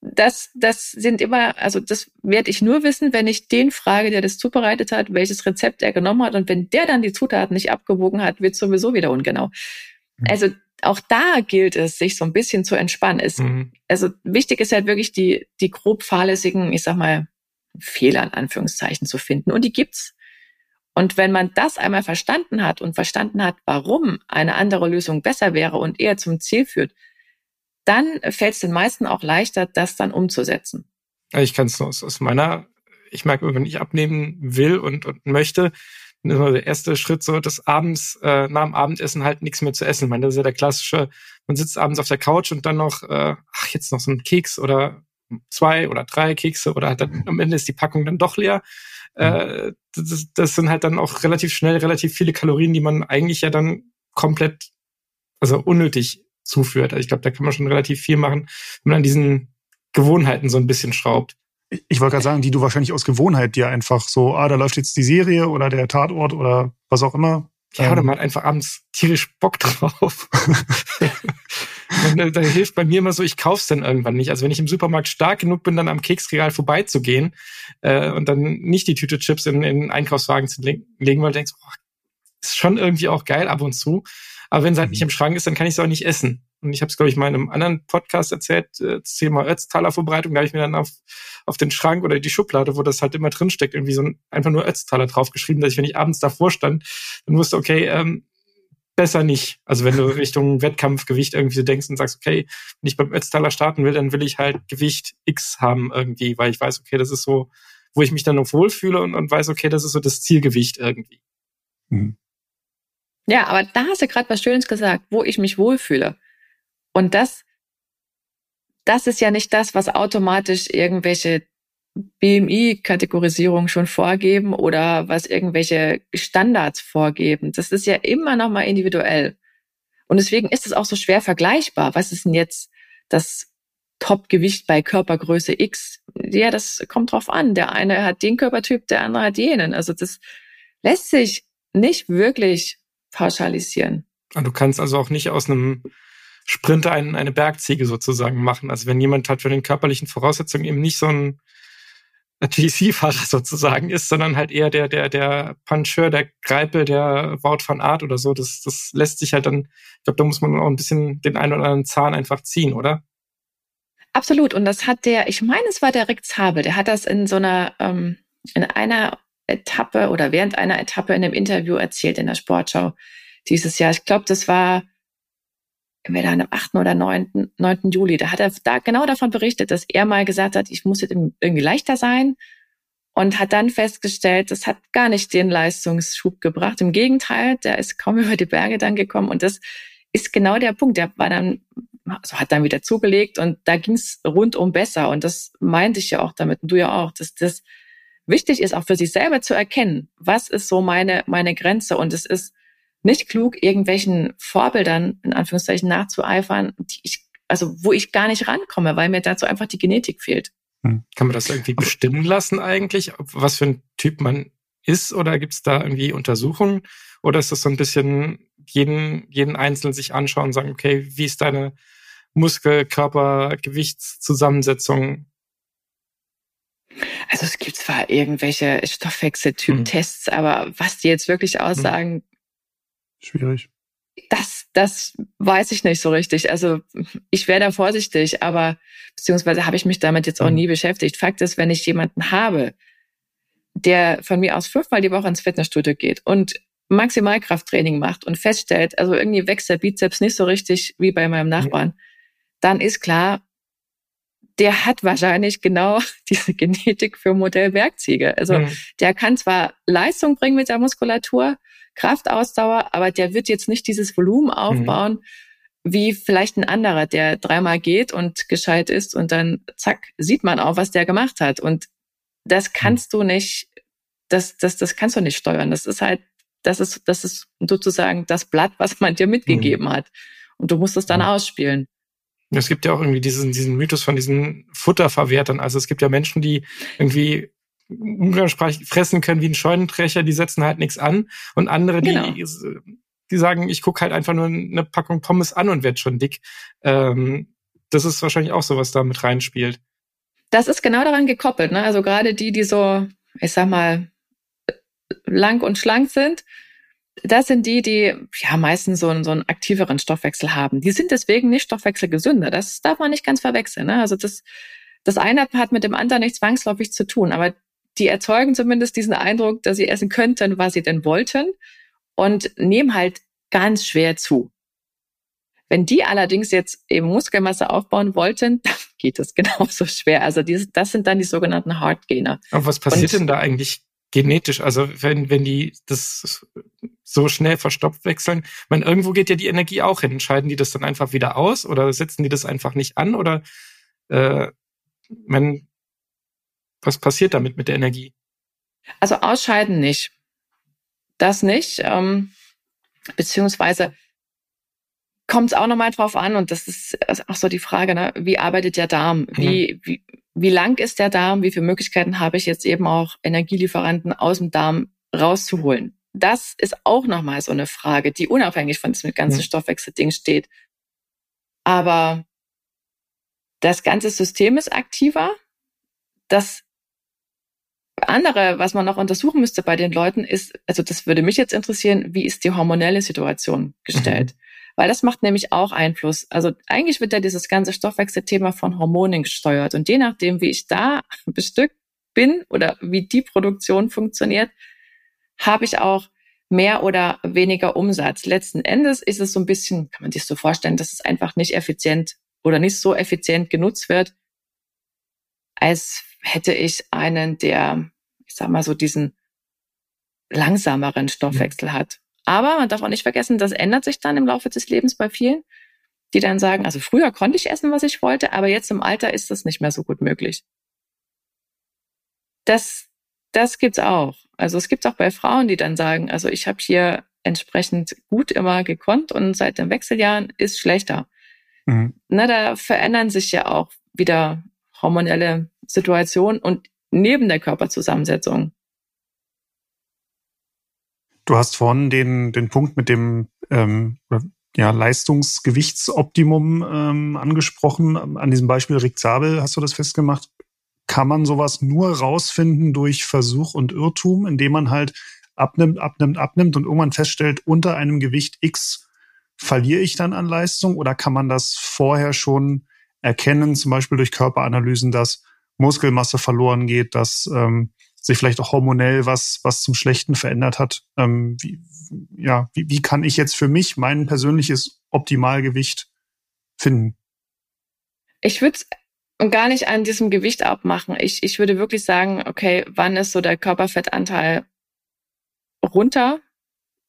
das, das sind immer, also das werde ich nur wissen, wenn ich den frage, der das zubereitet hat, welches Rezept er genommen hat. Und wenn der dann die Zutaten nicht abgewogen hat, wird sowieso wieder ungenau. Mhm. Also auch da gilt es, sich so ein bisschen zu entspannen. Es, mhm. Also wichtig ist halt wirklich die, die grob fahrlässigen, ich sag mal, Fehler in Anführungszeichen zu finden. Und die gibt's. Und wenn man das einmal verstanden hat und verstanden hat, warum eine andere Lösung besser wäre und eher zum Ziel führt, dann fällt es den meisten auch leichter, das dann umzusetzen. Ich kann es aus, aus meiner, ich merke, wenn ich abnehmen will und, und möchte, der erste Schritt so, dass abends, äh, nach dem Abendessen halt nichts mehr zu essen. Ich meine, das ist ja der klassische, man sitzt abends auf der Couch und dann noch, äh, ach, jetzt noch so ein Keks oder zwei oder drei Kekse oder dann, am Ende ist die Packung dann doch leer. Äh, das, das sind halt dann auch relativ schnell relativ viele Kalorien, die man eigentlich ja dann komplett, also unnötig zuführt. Also ich glaube, da kann man schon relativ viel machen, wenn man an diesen Gewohnheiten so ein bisschen schraubt. Ich wollte gerade sagen, die du wahrscheinlich aus Gewohnheit dir einfach so, ah, da läuft jetzt die Serie oder der Tatort oder was auch immer. Ja, ähm, man hat einfach abends tierisch Bock drauf. da hilft bei mir immer so, ich kauf's dann irgendwann nicht. Also wenn ich im Supermarkt stark genug bin, dann am Keksregal vorbeizugehen äh, und dann nicht die Tüte Chips in, in den Einkaufswagen zu legen, weil du denkst, oh, ist schon irgendwie auch geil ab und zu. Aber wenn es halt nicht mhm. im Schrank ist, dann kann ich es auch nicht essen. Und ich habe es, glaube ich, mal in einem anderen Podcast erzählt, äh, das Thema Ötztaler Vorbereitung. Da habe ich mir dann auf, auf den Schrank oder die Schublade, wo das halt immer drin steckt, irgendwie so ein, einfach nur Ötztaler draufgeschrieben, dass ich, wenn ich abends davor stand, dann wusste, okay, ähm, besser nicht. Also wenn du Richtung Wettkampfgewicht irgendwie denkst und sagst, okay, wenn ich beim Ötztaler starten will, dann will ich halt Gewicht X haben irgendwie, weil ich weiß, okay, das ist so, wo ich mich dann noch wohlfühle und, und weiß, okay, das ist so das Zielgewicht irgendwie. Mhm. Ja, aber da hast du gerade was Schönes gesagt, wo ich mich wohlfühle. Und das, das ist ja nicht das, was automatisch irgendwelche BMI-Kategorisierung schon vorgeben oder was irgendwelche Standards vorgeben. Das ist ja immer noch mal individuell. Und deswegen ist es auch so schwer vergleichbar. Was ist denn jetzt das Top-Gewicht bei Körpergröße X? Ja, das kommt drauf an. Der eine hat den Körpertyp, der andere hat jenen. Also das lässt sich nicht wirklich pauschalisieren. Und du kannst also auch nicht aus einem Sprinter einen, eine Bergziege sozusagen machen. Also wenn jemand halt für den körperlichen Voraussetzungen eben nicht so ein GC-Fahrer sozusagen ist, sondern halt eher der, der, der Puncheur, der Greipel, der Wout van Art oder so, das, das lässt sich halt dann, ich glaube, da muss man auch ein bisschen den einen oder anderen Zahn einfach ziehen, oder? Absolut. Und das hat der, ich meine, es war der Rick Zabel, der hat das in so einer, ähm, in einer Etappe oder während einer Etappe in einem Interview erzählt in der Sportschau dieses Jahr. Ich glaube, das war entweder am 8. oder 9. 9. Juli. Da hat er da genau davon berichtet, dass er mal gesagt hat, ich muss jetzt irgendwie leichter sein und hat dann festgestellt, das hat gar nicht den Leistungsschub gebracht. Im Gegenteil, der ist kaum über die Berge dann gekommen und das ist genau der Punkt. Der war dann also hat dann wieder zugelegt und da ging es rundum besser. Und das meinte ich ja auch damit, und du ja auch, dass das wichtig ist, auch für sich selber zu erkennen, was ist so meine, meine Grenze. Und es ist nicht klug, irgendwelchen Vorbildern in Anführungszeichen nachzueifern, die ich, also wo ich gar nicht rankomme, weil mir dazu einfach die Genetik fehlt. Hm. Kann man das irgendwie bestimmen lassen eigentlich, was für ein Typ man ist? Oder gibt es da irgendwie Untersuchungen? Oder ist das so ein bisschen jeden, jeden Einzelnen sich anschauen und sagen, okay, wie ist deine Muskel-, Körper-, Gewichtszusammensetzung? Also es gibt zwar irgendwelche Stoffwechseltyp-Tests, mhm. aber was die jetzt wirklich aussagen, mhm. schwierig. Das, das weiß ich nicht so richtig. Also ich wäre da vorsichtig, aber beziehungsweise habe ich mich damit jetzt auch mhm. nie beschäftigt. Fakt ist, wenn ich jemanden habe, der von mir aus fünfmal die Woche ins Fitnessstudio geht und Maximalkrafttraining macht und feststellt, also irgendwie wächst der Bizeps nicht so richtig wie bei meinem Nachbarn, dann ist klar, der hat wahrscheinlich genau diese Genetik für Modellwerkzeuge. Also mhm. der kann zwar Leistung bringen mit der Muskulatur, Kraftausdauer, aber der wird jetzt nicht dieses Volumen mhm. aufbauen, mhm. wie vielleicht ein anderer, der dreimal geht und gescheit ist und dann zack, sieht man auch, was der gemacht hat. Und das kannst mhm. du nicht, das, das, das kannst du nicht steuern. Das ist halt das ist, das ist sozusagen das Blatt, was man dir mitgegeben mhm. hat. Und du musst es dann mhm. ausspielen. Es gibt ja auch irgendwie diesen, diesen Mythos von diesen Futterverwertern. Also es gibt ja Menschen, die irgendwie umgangssprachlich fressen können wie ein Scheunenträcher, die setzen halt nichts an. Und andere, die, genau. die sagen, ich gucke halt einfach nur eine Packung Pommes an und werd schon dick. Ähm, das ist wahrscheinlich auch so, was da mit reinspielt. Das ist genau daran gekoppelt. Ne? Also gerade die, die so, ich sag mal, lang und schlank sind, das sind die, die ja meistens so einen, so einen aktiveren Stoffwechsel haben. Die sind deswegen nicht stoffwechselgesünder. Das darf man nicht ganz verwechseln. Ne? Also das, das eine hat mit dem anderen nicht zwangsläufig zu tun, aber die erzeugen zumindest diesen Eindruck, dass sie essen könnten, was sie denn wollten und nehmen halt ganz schwer zu. Wenn die allerdings jetzt eben Muskelmasse aufbauen wollten, dann geht es genauso schwer. Also die, das sind dann die sogenannten Hardgainer. Aber was passiert und, denn da eigentlich genetisch, also wenn, wenn die das so schnell verstopft wechseln, man irgendwo geht ja die Energie auch hin. Scheiden die das dann einfach wieder aus oder setzen die das einfach nicht an oder äh, man, was passiert damit mit der Energie? Also ausscheiden nicht. Das nicht. Ähm, beziehungsweise kommt es auch nochmal drauf an, und das ist auch so die Frage, ne? wie arbeitet der Darm? Wie, mhm. wie, wie lang ist der Darm? Wie viele Möglichkeiten habe ich jetzt eben auch Energielieferanten aus dem Darm rauszuholen? Das ist auch nochmal so eine Frage, die unabhängig von diesem ganzen mhm. Stoffwechselding steht. Aber das ganze System ist aktiver. Das andere, was man noch untersuchen müsste bei den Leuten, ist, also das würde mich jetzt interessieren, wie ist die hormonelle Situation gestellt? Mhm weil das macht nämlich auch Einfluss. Also eigentlich wird ja dieses ganze Stoffwechselthema von Hormonen gesteuert und je nachdem, wie ich da bestückt bin oder wie die Produktion funktioniert, habe ich auch mehr oder weniger Umsatz. Letzten Endes ist es so ein bisschen, kann man sich so vorstellen, dass es einfach nicht effizient oder nicht so effizient genutzt wird, als hätte ich einen, der, ich sag mal so, diesen langsameren Stoffwechsel hat. Aber man darf auch nicht vergessen, das ändert sich dann im Laufe des Lebens bei vielen, die dann sagen, also früher konnte ich essen, was ich wollte, aber jetzt im Alter ist das nicht mehr so gut möglich. Das, das gibt's auch. Also es gibt auch bei Frauen, die dann sagen, also ich habe hier entsprechend gut immer gekonnt und seit den Wechseljahren ist schlechter. Mhm. Na, da verändern sich ja auch wieder hormonelle Situationen und neben der Körperzusammensetzung Du hast vorhin den, den Punkt mit dem ähm, ja, Leistungsgewichtsoptimum ähm, angesprochen. An diesem Beispiel Rick Zabel hast du das festgemacht. Kann man sowas nur rausfinden durch Versuch und Irrtum, indem man halt abnimmt, abnimmt, abnimmt und irgendwann feststellt, unter einem Gewicht X verliere ich dann an Leistung oder kann man das vorher schon erkennen, zum Beispiel durch Körperanalysen, dass Muskelmasse verloren geht, dass ähm, sich vielleicht auch hormonell was, was zum Schlechten verändert hat. Ähm, wie, ja, wie, wie kann ich jetzt für mich mein persönliches Optimalgewicht finden? Ich würde gar nicht an diesem Gewicht abmachen. Ich, ich würde wirklich sagen, okay, wann ist so der Körperfettanteil runter?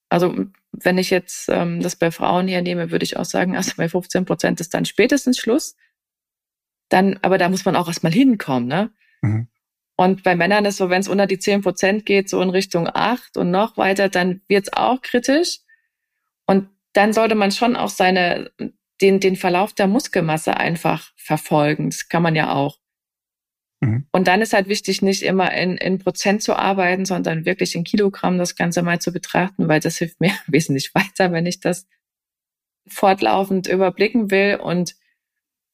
Also wenn ich jetzt ähm, das bei Frauen hernehme, würde ich auch sagen, also bei 15 Prozent ist dann spätestens Schluss. Dann, aber da muss man auch erstmal hinkommen, ne? Mhm. Und bei Männern ist so, wenn es unter die 10 Prozent geht, so in Richtung 8 und noch weiter, dann wird's auch kritisch. Und dann sollte man schon auch seine, den, den Verlauf der Muskelmasse einfach verfolgen. Das kann man ja auch. Mhm. Und dann ist halt wichtig, nicht immer in, in Prozent zu arbeiten, sondern wirklich in Kilogramm das Ganze mal zu betrachten, weil das hilft mir wesentlich weiter, wenn ich das fortlaufend überblicken will. Und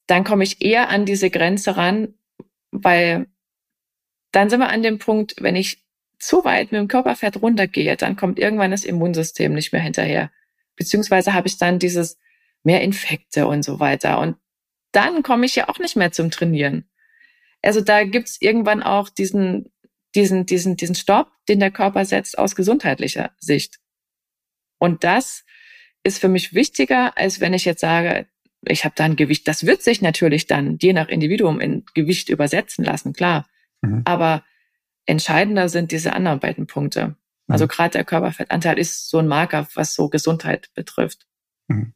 dann komme ich eher an diese Grenze ran, weil dann sind wir an dem Punkt, wenn ich zu weit mit dem Körperfett runtergehe, dann kommt irgendwann das Immunsystem nicht mehr hinterher. Beziehungsweise habe ich dann dieses mehr Infekte und so weiter. Und dann komme ich ja auch nicht mehr zum Trainieren. Also da gibt's irgendwann auch diesen, diesen, diesen, diesen Stopp, den der Körper setzt aus gesundheitlicher Sicht. Und das ist für mich wichtiger, als wenn ich jetzt sage, ich habe da ein Gewicht. Das wird sich natürlich dann je nach Individuum in Gewicht übersetzen lassen, klar. Mhm. Aber entscheidender sind diese anderen beiden Punkte. Also mhm. gerade der Körperfettanteil ist so ein Marker, was so Gesundheit betrifft. Mhm.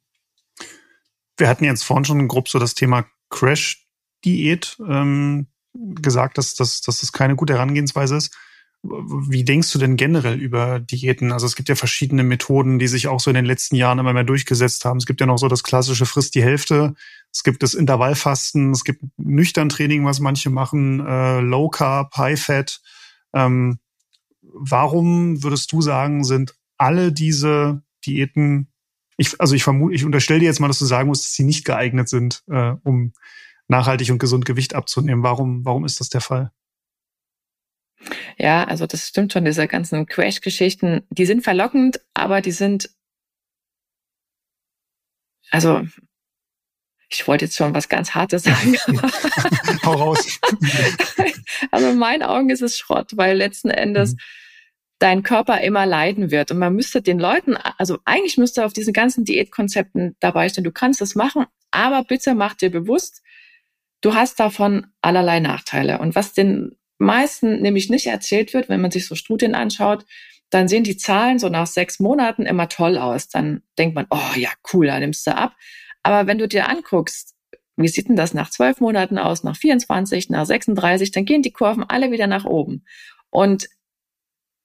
Wir hatten jetzt vorhin schon grob so das Thema Crash-Diät. Ähm, gesagt, dass, dass, dass das keine gute Herangehensweise ist. Wie denkst du denn generell über Diäten? Also es gibt ja verschiedene Methoden, die sich auch so in den letzten Jahren immer mehr durchgesetzt haben. Es gibt ja noch so das klassische Frisst die Hälfte. Es gibt das Intervallfasten. Es gibt nüchtern Training, was manche machen. Äh, Low Carb, High Fat. Ähm, warum würdest du sagen, sind alle diese Diäten ich, also ich vermute, ich unterstelle dir jetzt mal, dass du sagen musst, dass sie nicht geeignet sind, äh, um nachhaltig und gesund Gewicht abzunehmen. Warum, warum ist das der Fall? Ja, also das stimmt schon, diese ganzen Crash-Geschichten, die sind verlockend, aber die sind, also ich wollte jetzt schon was ganz Hartes sagen. Hau raus. also in meinen Augen ist es Schrott, weil letzten Endes mhm. dein Körper immer leiden wird. Und man müsste den Leuten, also eigentlich müsste auf diesen ganzen Diätkonzepten dabei stehen, du kannst es machen, aber bitte mach dir bewusst, du hast davon allerlei Nachteile. Und was den meisten nämlich nicht erzählt wird, wenn man sich so Studien anschaut, dann sehen die Zahlen so nach sechs Monaten immer toll aus. Dann denkt man, oh ja, cool, da nimmst du ab. Aber wenn du dir anguckst, wie sieht denn das nach zwölf Monaten aus, nach 24, nach 36, dann gehen die Kurven alle wieder nach oben. Und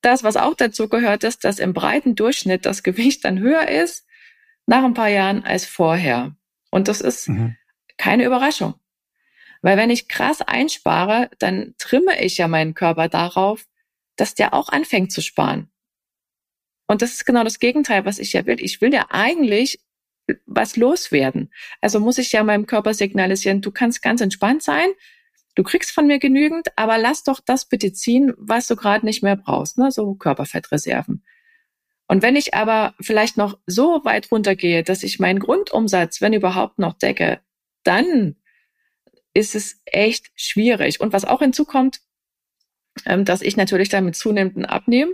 das, was auch dazu gehört, ist, dass im breiten Durchschnitt das Gewicht dann höher ist nach ein paar Jahren als vorher. Und das ist mhm. keine Überraschung. Weil wenn ich krass einspare, dann trimme ich ja meinen Körper darauf, dass der auch anfängt zu sparen. Und das ist genau das Gegenteil, was ich ja will. Ich will ja eigentlich was loswerden. Also muss ich ja meinem Körper signalisieren, du kannst ganz entspannt sein, du kriegst von mir genügend, aber lass doch das bitte ziehen, was du gerade nicht mehr brauchst, ne? so Körperfettreserven. Und wenn ich aber vielleicht noch so weit runtergehe, dass ich meinen Grundumsatz, wenn überhaupt noch decke, dann ist es echt schwierig. Und was auch hinzukommt, ähm, dass ich natürlich dann mit zunehmendem Abnehmen,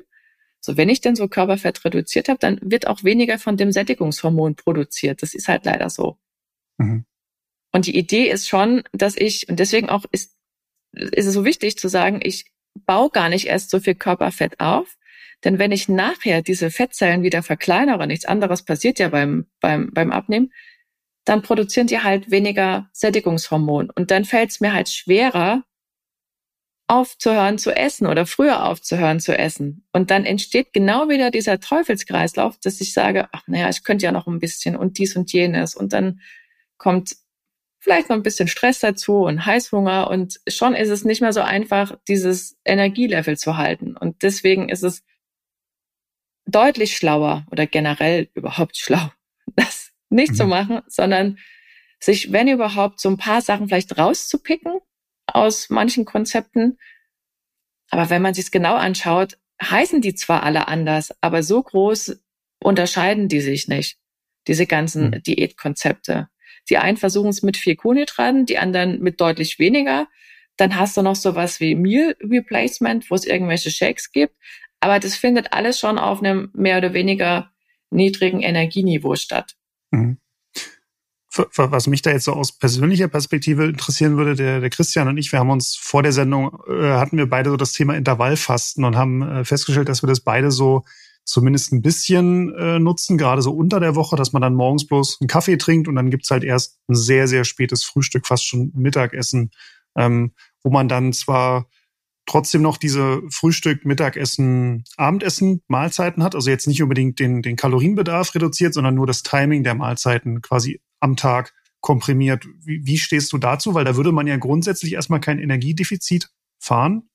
so wenn ich denn so Körperfett reduziert habe, dann wird auch weniger von dem Sättigungshormon produziert. Das ist halt leider so. Mhm. Und die Idee ist schon, dass ich, und deswegen auch ist, ist es so wichtig zu sagen, ich baue gar nicht erst so viel Körperfett auf, denn wenn ich nachher diese Fettzellen wieder verkleinere, nichts anderes passiert ja beim, beim, beim Abnehmen, dann produzieren die halt weniger Sättigungshormon. Und dann fällt es mir halt schwerer, aufzuhören zu essen oder früher aufzuhören zu essen. Und dann entsteht genau wieder dieser Teufelskreislauf, dass ich sage, ach naja, ich könnte ja noch ein bisschen und dies und jenes. Und dann kommt vielleicht noch ein bisschen Stress dazu und Heißhunger und schon ist es nicht mehr so einfach, dieses Energielevel zu halten. Und deswegen ist es deutlich schlauer oder generell überhaupt schlau, das nicht mhm. zu machen, sondern sich, wenn überhaupt, so ein paar Sachen vielleicht rauszupicken aus manchen Konzepten. Aber wenn man sich es genau anschaut, heißen die zwar alle anders, aber so groß unterscheiden die sich nicht. Diese ganzen mhm. Diätkonzepte. Die einen versuchen es mit viel Kohlenhydraten, die anderen mit deutlich weniger. Dann hast du noch sowas wie Meal Replacement, wo es irgendwelche Shakes gibt. Aber das findet alles schon auf einem mehr oder weniger niedrigen Energieniveau statt. Mhm. Was mich da jetzt so aus persönlicher Perspektive interessieren würde, der, der Christian und ich, wir haben uns vor der Sendung, äh, hatten wir beide so das Thema Intervallfasten und haben äh, festgestellt, dass wir das beide so zumindest ein bisschen äh, nutzen, gerade so unter der Woche, dass man dann morgens bloß einen Kaffee trinkt und dann gibt's halt erst ein sehr, sehr spätes Frühstück, fast schon Mittagessen, ähm, wo man dann zwar trotzdem noch diese Frühstück, Mittagessen, Abendessen, Mahlzeiten hat. Also jetzt nicht unbedingt den, den Kalorienbedarf reduziert, sondern nur das Timing der Mahlzeiten quasi am Tag komprimiert. Wie, wie stehst du dazu? Weil da würde man ja grundsätzlich erstmal kein Energiedefizit fahren,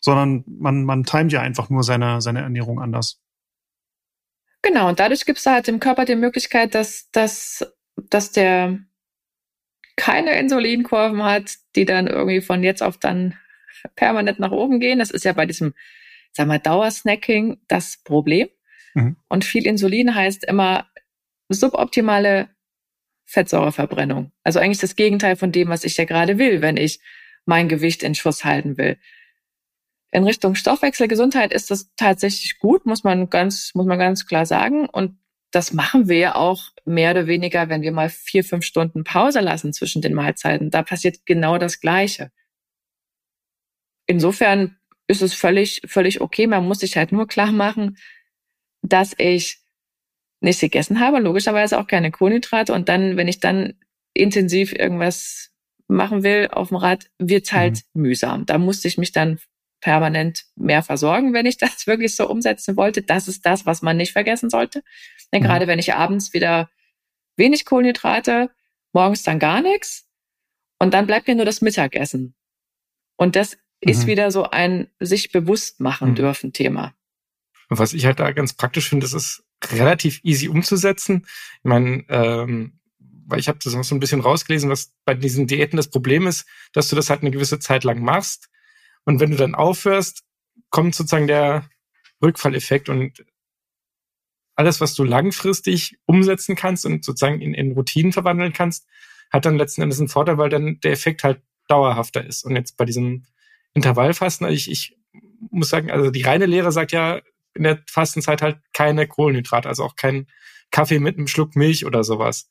sondern man, man timet ja einfach nur seine, seine Ernährung anders. Genau, und dadurch gibt es halt dem Körper die Möglichkeit, dass, dass, dass der keine Insulinkurven hat, die dann irgendwie von jetzt auf dann permanent nach oben gehen. Das ist ja bei diesem, sag mal, Dauersnacking das Problem. Mhm. Und viel Insulin heißt immer suboptimale Fettsäureverbrennung. Also eigentlich das Gegenteil von dem, was ich ja gerade will, wenn ich mein Gewicht in Schuss halten will. In Richtung Stoffwechselgesundheit ist das tatsächlich gut, muss man ganz, muss man ganz klar sagen. Und das machen wir ja auch mehr oder weniger, wenn wir mal vier, fünf Stunden Pause lassen zwischen den Mahlzeiten. Da passiert genau das Gleiche insofern ist es völlig, völlig okay. Man muss sich halt nur klar machen, dass ich nichts gegessen habe, logischerweise auch keine Kohlenhydrate. Und dann, wenn ich dann intensiv irgendwas machen will auf dem Rad, wird's halt mhm. mühsam. Da musste ich mich dann permanent mehr versorgen, wenn ich das wirklich so umsetzen wollte. Das ist das, was man nicht vergessen sollte. Denn mhm. gerade wenn ich abends wieder wenig Kohlenhydrate, morgens dann gar nichts und dann bleibt mir nur das Mittagessen. Und das ist mhm. wieder so ein sich bewusst machen mhm. dürfen Thema. Was ich halt da ganz praktisch finde, das ist relativ easy umzusetzen. Ich meine, ähm, weil ich habe das noch so ein bisschen rausgelesen, was bei diesen Diäten das Problem ist, dass du das halt eine gewisse Zeit lang machst und wenn du dann aufhörst, kommt sozusagen der Rückfalleffekt und alles, was du langfristig umsetzen kannst und sozusagen in, in Routinen verwandeln kannst, hat dann letzten Endes einen Vorteil, weil dann der Effekt halt dauerhafter ist. Und jetzt bei diesem Intervallfasten, also ich, ich muss sagen, also die reine Lehre sagt ja in der Fastenzeit halt keine Kohlenhydrate, also auch kein Kaffee mit einem Schluck Milch oder sowas.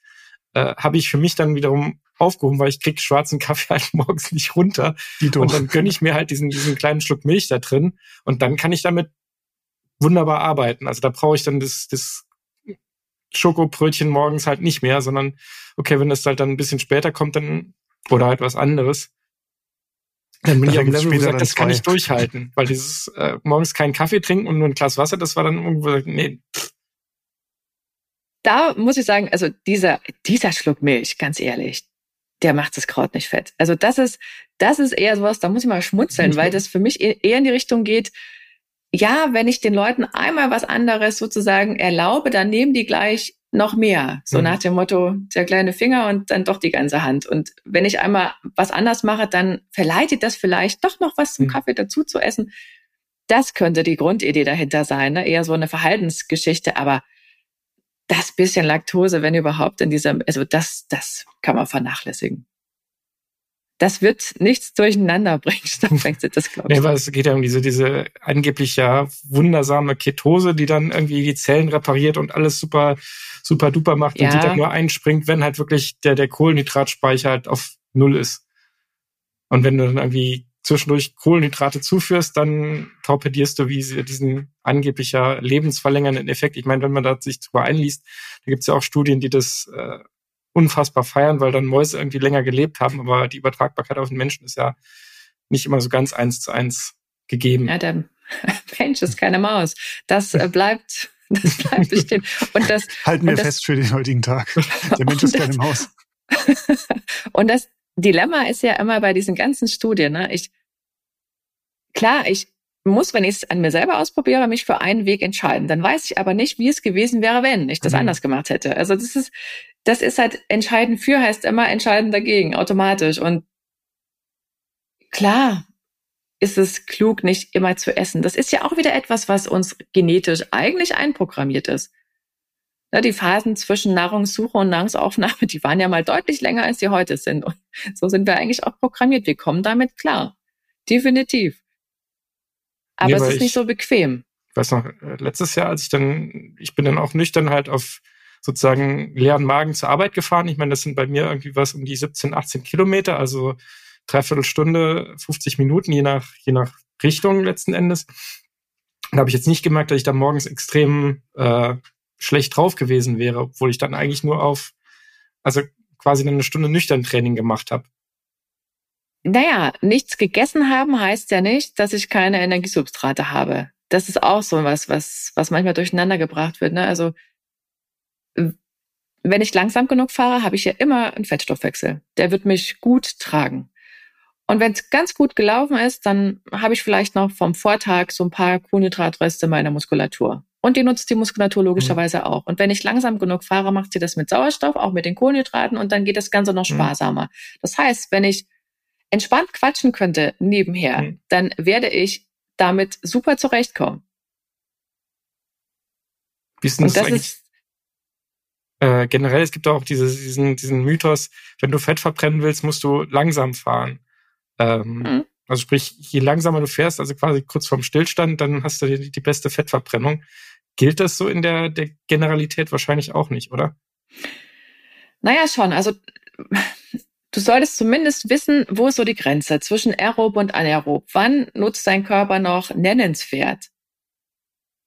Äh, Habe ich für mich dann wiederum aufgehoben, weil ich krieg schwarzen Kaffee halt morgens nicht runter. Und dann gönne ich mir halt diesen, diesen kleinen Schluck Milch da drin und dann kann ich damit wunderbar arbeiten. Also da brauche ich dann das, das Schokobrötchen morgens halt nicht mehr, sondern okay, wenn das halt dann ein bisschen später kommt, dann oder halt was anderes, dann bin da ich auf dem Level, wo gesagt, das kann ich durchhalten. Weil dieses äh, morgens keinen Kaffee trinken und nur ein Glas Wasser, das war dann irgendwo, nee. Da muss ich sagen, also dieser, dieser Schluck Milch, ganz ehrlich, der macht das Kraut nicht fett. Also das ist, das ist eher sowas, da muss ich mal schmunzeln, weil das für mich e-, eher in die Richtung geht, ja, wenn ich den Leuten einmal was anderes sozusagen erlaube, dann nehmen die gleich noch mehr. So mhm. nach dem Motto, der kleine Finger und dann doch die ganze Hand. Und wenn ich einmal was anders mache, dann verleitet das vielleicht doch noch was zum mhm. Kaffee dazu zu essen. Das könnte die Grundidee dahinter sein, ne? eher so eine Verhaltensgeschichte, aber das bisschen Laktose, wenn überhaupt in dieser, also das, das kann man vernachlässigen das wird nichts durcheinander bringen, das glaube ich. Nee, weil es geht ja um diese, diese angeblich ja wundersame Ketose, die dann irgendwie die Zellen repariert und alles super, super duper macht ja. und die dann nur einspringt, wenn halt wirklich der, der Kohlenhydratspeicher halt auf Null ist. Und wenn du dann irgendwie zwischendurch Kohlenhydrate zuführst, dann torpedierst du wie sie diesen angeblich ja lebensverlängernden Effekt. Ich meine, wenn man da sich drüber einliest, da gibt es ja auch Studien, die das äh, unfassbar feiern, weil dann Mäuse irgendwie länger gelebt haben, aber die Übertragbarkeit auf den Menschen ist ja nicht immer so ganz eins zu eins gegeben. Ja, der Mensch ist keine Maus. Das äh, bleibt, das bleibt bestehen. Und das halten wir das, fest für den heutigen Tag. Der Mensch ist keine Maus. und das Dilemma ist ja immer bei diesen ganzen Studien. Ne? Ich klar, ich muss, wenn ich es an mir selber ausprobiere, mich für einen Weg entscheiden. Dann weiß ich aber nicht, wie es gewesen wäre, wenn ich das mhm. anders gemacht hätte. Also das ist, das ist halt entscheiden für heißt immer entscheiden dagegen, automatisch. Und klar ist es klug, nicht immer zu essen. Das ist ja auch wieder etwas, was uns genetisch eigentlich einprogrammiert ist. Ja, die Phasen zwischen Nahrungssuche und Nahrungsaufnahme, die waren ja mal deutlich länger, als sie heute sind. Und so sind wir eigentlich auch programmiert. Wir kommen damit klar. Definitiv. Aber nee, es ist ich, nicht so bequem. Ich weiß noch, äh, letztes Jahr, als ich dann, ich bin dann auch nüchtern halt auf sozusagen leeren Magen zur Arbeit gefahren. Ich meine, das sind bei mir irgendwie was um die 17, 18 Kilometer, also dreiviertel Stunde, 50 Minuten, je nach, je nach Richtung letzten Endes. da habe ich jetzt nicht gemerkt, dass ich da morgens extrem äh, schlecht drauf gewesen wäre, obwohl ich dann eigentlich nur auf, also quasi eine Stunde nüchtern Training gemacht habe. Naja, nichts gegessen haben heißt ja nicht, dass ich keine Energiesubstrate habe. Das ist auch so was, was, was manchmal durcheinander gebracht wird. Ne? Also wenn ich langsam genug fahre, habe ich ja immer einen Fettstoffwechsel. Der wird mich gut tragen. Und wenn es ganz gut gelaufen ist, dann habe ich vielleicht noch vom Vortag so ein paar Kohlenhydratreste meiner Muskulatur. Und die nutzt die Muskulatur logischerweise mhm. auch. Und wenn ich langsam genug fahre, macht sie das mit Sauerstoff, auch mit den Kohlenhydraten und dann geht das Ganze noch mhm. sparsamer. Mhm. Das heißt, wenn ich entspannt quatschen könnte nebenher, mhm. dann werde ich damit super zurechtkommen. Wie ist denn das, das ist äh, generell, es gibt auch diese, diesen, diesen Mythos, wenn du Fett verbrennen willst, musst du langsam fahren. Ähm, mhm. Also sprich, je langsamer du fährst, also quasi kurz vorm Stillstand, dann hast du die, die beste Fettverbrennung. Gilt das so in der, der Generalität wahrscheinlich auch nicht, oder? Naja, schon. Also du solltest zumindest wissen, wo ist so die Grenze zwischen aerob und anaerob. Wann nutzt dein Körper noch nennenswert?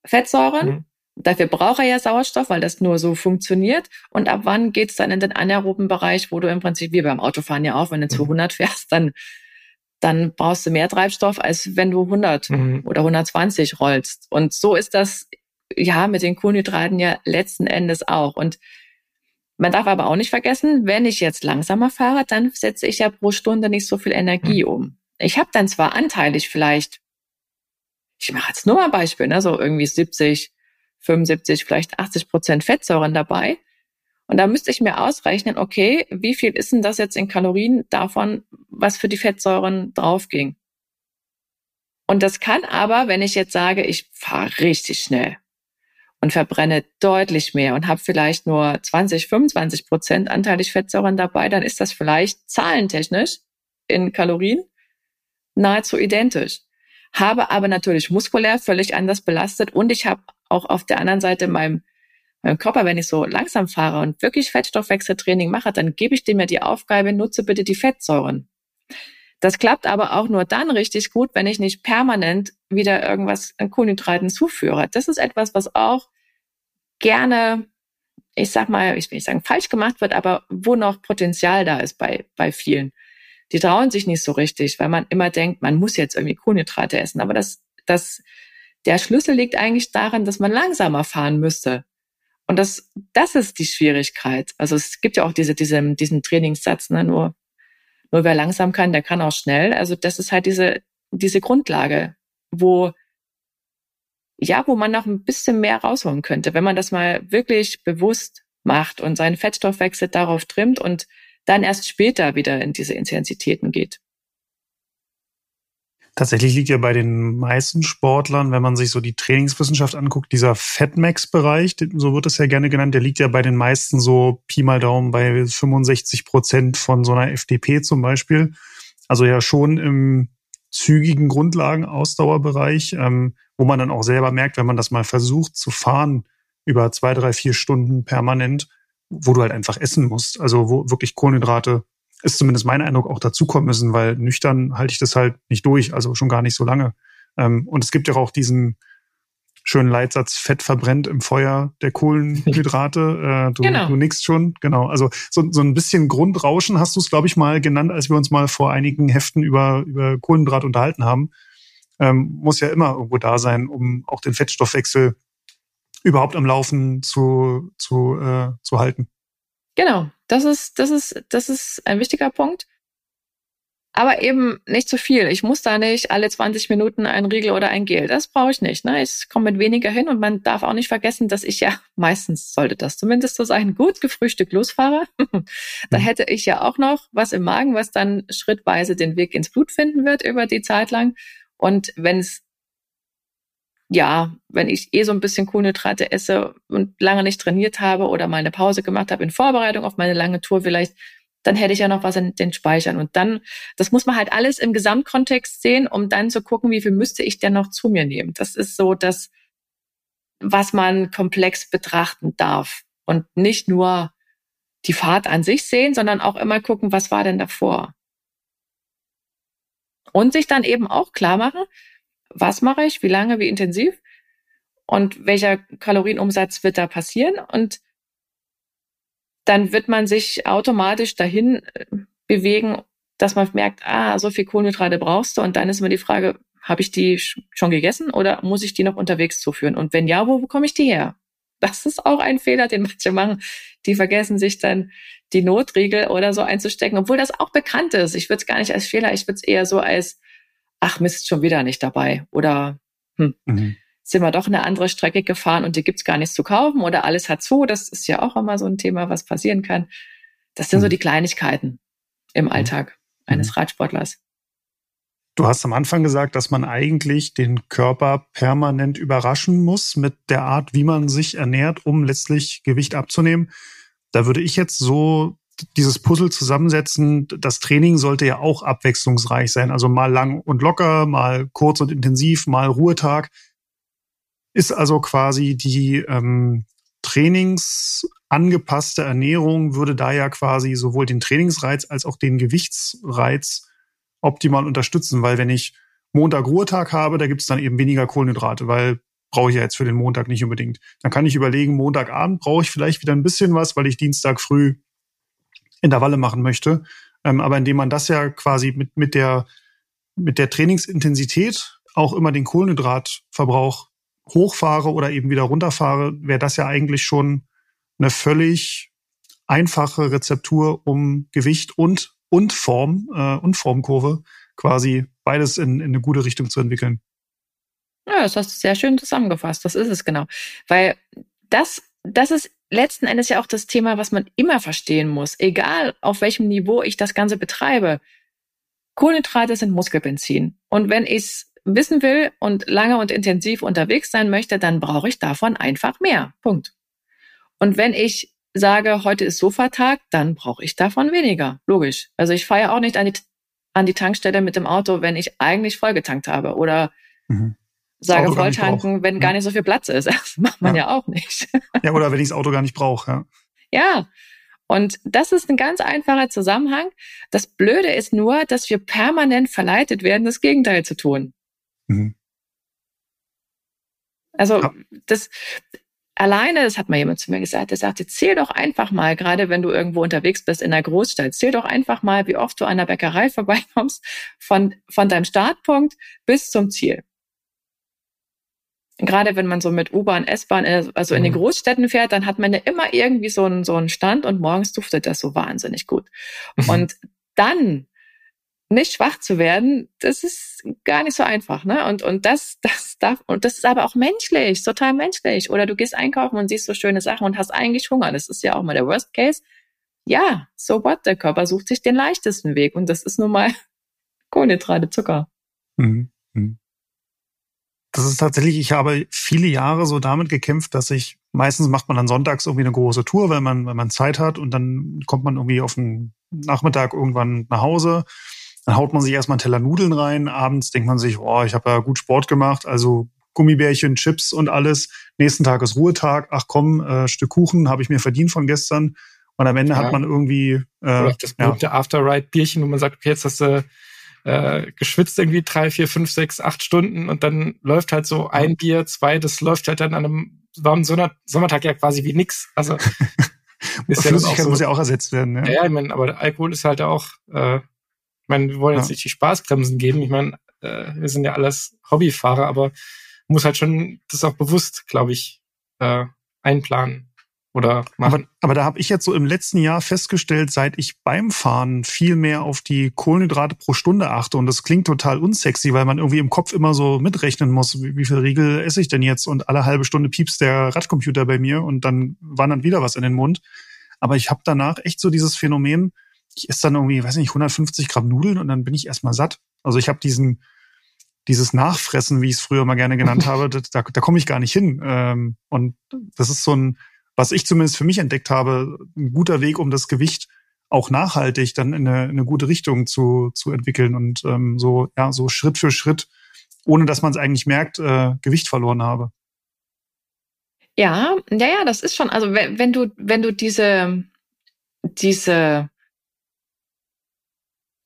Fettsäuren? Mhm. Dafür braucht er ja Sauerstoff, weil das nur so funktioniert. Und ab wann geht's dann in den anaeroben Bereich, wo du im Prinzip wie beim Autofahren ja auch, wenn du 200 mhm. fährst, dann dann brauchst du mehr Treibstoff, als wenn du 100 mhm. oder 120 rollst. Und so ist das ja mit den Kohlenhydraten ja letzten Endes auch. Und man darf aber auch nicht vergessen, wenn ich jetzt langsamer fahre, dann setze ich ja pro Stunde nicht so viel Energie mhm. um. Ich habe dann zwar anteilig vielleicht, ich mache jetzt nur mal ein Beispiel, ne, so irgendwie 70, 75, vielleicht 80 Prozent Fettsäuren dabei. Und da müsste ich mir ausrechnen, okay, wie viel ist denn das jetzt in Kalorien davon, was für die Fettsäuren draufging? Und das kann aber, wenn ich jetzt sage, ich fahre richtig schnell und verbrenne deutlich mehr und habe vielleicht nur 20, 25 Prozent anteilig Fettsäuren dabei, dann ist das vielleicht zahlentechnisch in Kalorien nahezu identisch. Habe aber natürlich muskulär völlig anders belastet und ich habe auch auf der anderen Seite meinem meinem Körper, wenn ich so langsam fahre und wirklich Fettstoffwechseltraining mache, dann gebe ich dem ja die Aufgabe, nutze bitte die Fettsäuren. Das klappt aber auch nur dann richtig gut, wenn ich nicht permanent wieder irgendwas an Kohlenhydraten zuführe. Das ist etwas, was auch gerne, ich sag mal, ich will nicht sagen falsch gemacht wird, aber wo noch Potenzial da ist bei, bei vielen. Die trauen sich nicht so richtig, weil man immer denkt, man muss jetzt irgendwie Kohlenhydrate essen. Aber das, das, der Schlüssel liegt eigentlich darin, dass man langsamer fahren müsste. Und das, das ist die Schwierigkeit. Also es gibt ja auch diese, diese, diesen Trainingssatz, ne, nur, nur wer langsam kann, der kann auch schnell. Also das ist halt diese, diese Grundlage, wo, ja, wo man noch ein bisschen mehr rausholen könnte, wenn man das mal wirklich bewusst macht und seinen Fettstoffwechsel darauf trimmt und dann erst später wieder in diese Intensitäten geht. Tatsächlich liegt ja bei den meisten Sportlern, wenn man sich so die Trainingswissenschaft anguckt, dieser Fatmax-Bereich, so wird es ja gerne genannt, der liegt ja bei den meisten so Pi mal Daumen bei 65 Prozent von so einer FDP zum Beispiel. Also ja schon im zügigen Grundlagen-Ausdauerbereich, ähm, wo man dann auch selber merkt, wenn man das mal versucht zu fahren über zwei, drei, vier Stunden permanent, wo du halt einfach essen musst. Also wo wirklich Kohlenhydrate ist zumindest mein Eindruck, auch dazukommen müssen, weil nüchtern halte ich das halt nicht durch, also schon gar nicht so lange. Ähm, und es gibt ja auch diesen schönen Leitsatz, Fett verbrennt im Feuer der Kohlenhydrate. Äh, du, genau. du nix schon, genau. Also so, so ein bisschen Grundrauschen hast du es, glaube ich, mal genannt, als wir uns mal vor einigen Heften über, über Kohlenhydrat unterhalten haben. Ähm, muss ja immer irgendwo da sein, um auch den Fettstoffwechsel überhaupt am Laufen zu, zu, äh, zu halten. Genau, das ist, das ist, das ist ein wichtiger Punkt. Aber eben nicht zu viel. Ich muss da nicht alle 20 Minuten ein Riegel oder ein Gel. Das brauche ich nicht. Ne? Ich komme mit weniger hin und man darf auch nicht vergessen, dass ich ja meistens sollte das zumindest so sein, gut gefrühstückt losfahre. da mhm. hätte ich ja auch noch was im Magen, was dann schrittweise den Weg ins Blut finden wird über die Zeit lang. Und wenn es ja, wenn ich eh so ein bisschen Kohlenhydrate esse und lange nicht trainiert habe oder mal eine Pause gemacht habe in Vorbereitung auf meine lange Tour vielleicht, dann hätte ich ja noch was in den Speichern. Und dann, das muss man halt alles im Gesamtkontext sehen, um dann zu gucken, wie viel müsste ich denn noch zu mir nehmen. Das ist so das, was man komplex betrachten darf. Und nicht nur die Fahrt an sich sehen, sondern auch immer gucken, was war denn davor. Und sich dann eben auch klar machen, was mache ich, wie lange, wie intensiv, und welcher Kalorienumsatz wird da passieren und dann wird man sich automatisch dahin äh, bewegen, dass man merkt, ah, so viel Kohlenhydrate brauchst du und dann ist immer die Frage, habe ich die schon gegessen oder muss ich die noch unterwegs zuführen? Und wenn ja, wo bekomme ich die her? Das ist auch ein Fehler, den manche machen. Die vergessen sich dann die Notriegel oder so einzustecken, obwohl das auch bekannt ist. Ich würde es gar nicht als Fehler, ich würde es eher so als, ach Mist, schon wieder nicht dabei. Oder hm, mhm. sind wir doch eine andere Strecke gefahren und die gibt's gar nichts zu kaufen oder alles hat zu. Das ist ja auch immer so ein Thema, was passieren kann. Das sind mhm. so die Kleinigkeiten im mhm. Alltag eines mhm. Radsportlers. Du hast am Anfang gesagt, dass man eigentlich den Körper permanent überraschen muss mit der Art, wie man sich ernährt, um letztlich Gewicht abzunehmen. Da würde ich jetzt so dieses Puzzle zusammensetzen. Das Training sollte ja auch abwechslungsreich sein. Also mal lang und locker, mal kurz und intensiv, mal Ruhetag. Ist also quasi die ähm, trainingsangepasste Ernährung würde da ja quasi sowohl den Trainingsreiz als auch den Gewichtsreiz optimal unterstützen, weil wenn ich Montag Ruhetag habe, da gibt es dann eben weniger Kohlenhydrate, weil brauche ich ja jetzt für den Montag nicht unbedingt. Dann kann ich überlegen, Montagabend brauche ich vielleicht wieder ein bisschen was, weil ich Dienstag früh Intervalle machen möchte. Ähm, aber indem man das ja quasi mit, mit, der, mit der Trainingsintensität auch immer den Kohlenhydratverbrauch hochfahre oder eben wieder runterfahre, wäre das ja eigentlich schon eine völlig einfache Rezeptur, um Gewicht und und Form äh, und Formkurve quasi beides in, in eine gute Richtung zu entwickeln. Ja, das hast du sehr schön zusammengefasst. Das ist es genau. Weil das, das ist letzten Endes ja auch das Thema, was man immer verstehen muss. Egal auf welchem Niveau ich das Ganze betreibe. Kohlenhydrate sind Muskelbenzin. Und wenn ich es wissen will und lange und intensiv unterwegs sein möchte, dann brauche ich davon einfach mehr. Punkt. Und wenn ich sage, heute ist Sofatag, dann brauche ich davon weniger. Logisch. Also ich fahre auch nicht an die, an die Tankstelle mit dem Auto, wenn ich eigentlich vollgetankt habe. Oder mhm. Sage Volltanken, wenn mhm. gar nicht so viel Platz ist. Das macht man ja, ja auch nicht. Ja, oder wenn ich das Auto gar nicht brauche. Ja. ja. Und das ist ein ganz einfacher Zusammenhang. Das Blöde ist nur, dass wir permanent verleitet werden, das Gegenteil zu tun. Mhm. Also ja. das, alleine, das hat mal jemand zu mir gesagt, der sagte, zähl doch einfach mal, gerade wenn du irgendwo unterwegs bist in der Großstadt, zähl doch einfach mal, wie oft du an der Bäckerei vorbeikommst, von, von deinem Startpunkt bis zum Ziel. Gerade wenn man so mit U-Bahn, S-Bahn, äh, also in den mhm. Großstädten fährt, dann hat man ja immer irgendwie so einen, so einen Stand und morgens duftet das so wahnsinnig gut. Mhm. Und dann nicht schwach zu werden, das ist gar nicht so einfach, ne? Und und das das darf und das ist aber auch menschlich, total menschlich. Oder du gehst einkaufen und siehst so schöne Sachen und hast eigentlich Hunger. Das ist ja auch mal der Worst Case. Ja, so what? Der Körper sucht sich den leichtesten Weg und das ist nun mal Kohlenhydrate, Zucker. Mhm. mhm. Das ist tatsächlich, ich habe viele Jahre so damit gekämpft, dass ich meistens macht man dann sonntags irgendwie eine große Tour, wenn man, wenn man Zeit hat und dann kommt man irgendwie auf den Nachmittag irgendwann nach Hause dann haut man sich erstmal einen Teller Nudeln rein. Abends denkt man sich, oh, ich habe ja gut Sport gemacht, also Gummibärchen, Chips und alles. Nächsten Tag ist Ruhetag. Ach komm, äh, Stück Kuchen habe ich mir verdient von gestern. Und am Ende ja. hat man irgendwie äh, Oder das berühmte ja. After-Ride-Bierchen, wo man sagt, okay, jetzt hast du äh, geschwitzt irgendwie drei, vier, fünf, sechs, acht Stunden und dann läuft halt so ein Bier, zwei, das läuft halt dann an einem warmen Sommer Sommertag ja quasi wie nix. Also ist ja auch so, muss ja auch ersetzt werden. Ja, ja ich meine, aber der Alkohol ist halt auch äh, meine, wir wollen jetzt nicht die Spaßbremsen geben. Ich meine, äh, wir sind ja alles Hobbyfahrer, aber muss halt schon das auch bewusst, glaube ich, äh, einplanen oder machen. Aber, aber da habe ich jetzt so im letzten Jahr festgestellt, seit ich beim Fahren viel mehr auf die Kohlenhydrate pro Stunde achte und das klingt total unsexy, weil man irgendwie im Kopf immer so mitrechnen muss, wie, wie viel Riegel esse ich denn jetzt und alle halbe Stunde piepst der Radcomputer bei mir und dann wandert wieder was in den Mund. Aber ich habe danach echt so dieses Phänomen, ich esse dann irgendwie, weiß nicht, 150 Gramm Nudeln und dann bin ich erstmal satt. Also ich habe diesen, dieses Nachfressen, wie ich es früher mal gerne genannt habe, da, da, komme ich gar nicht hin. Ähm, und das ist so ein, was ich zumindest für mich entdeckt habe, ein guter Weg, um das Gewicht auch nachhaltig dann in eine, in eine gute Richtung zu, zu entwickeln und ähm, so, ja, so Schritt für Schritt, ohne dass man es eigentlich merkt, äh, Gewicht verloren habe. Ja, ja, ja, das ist schon, also wenn, du, wenn du diese, diese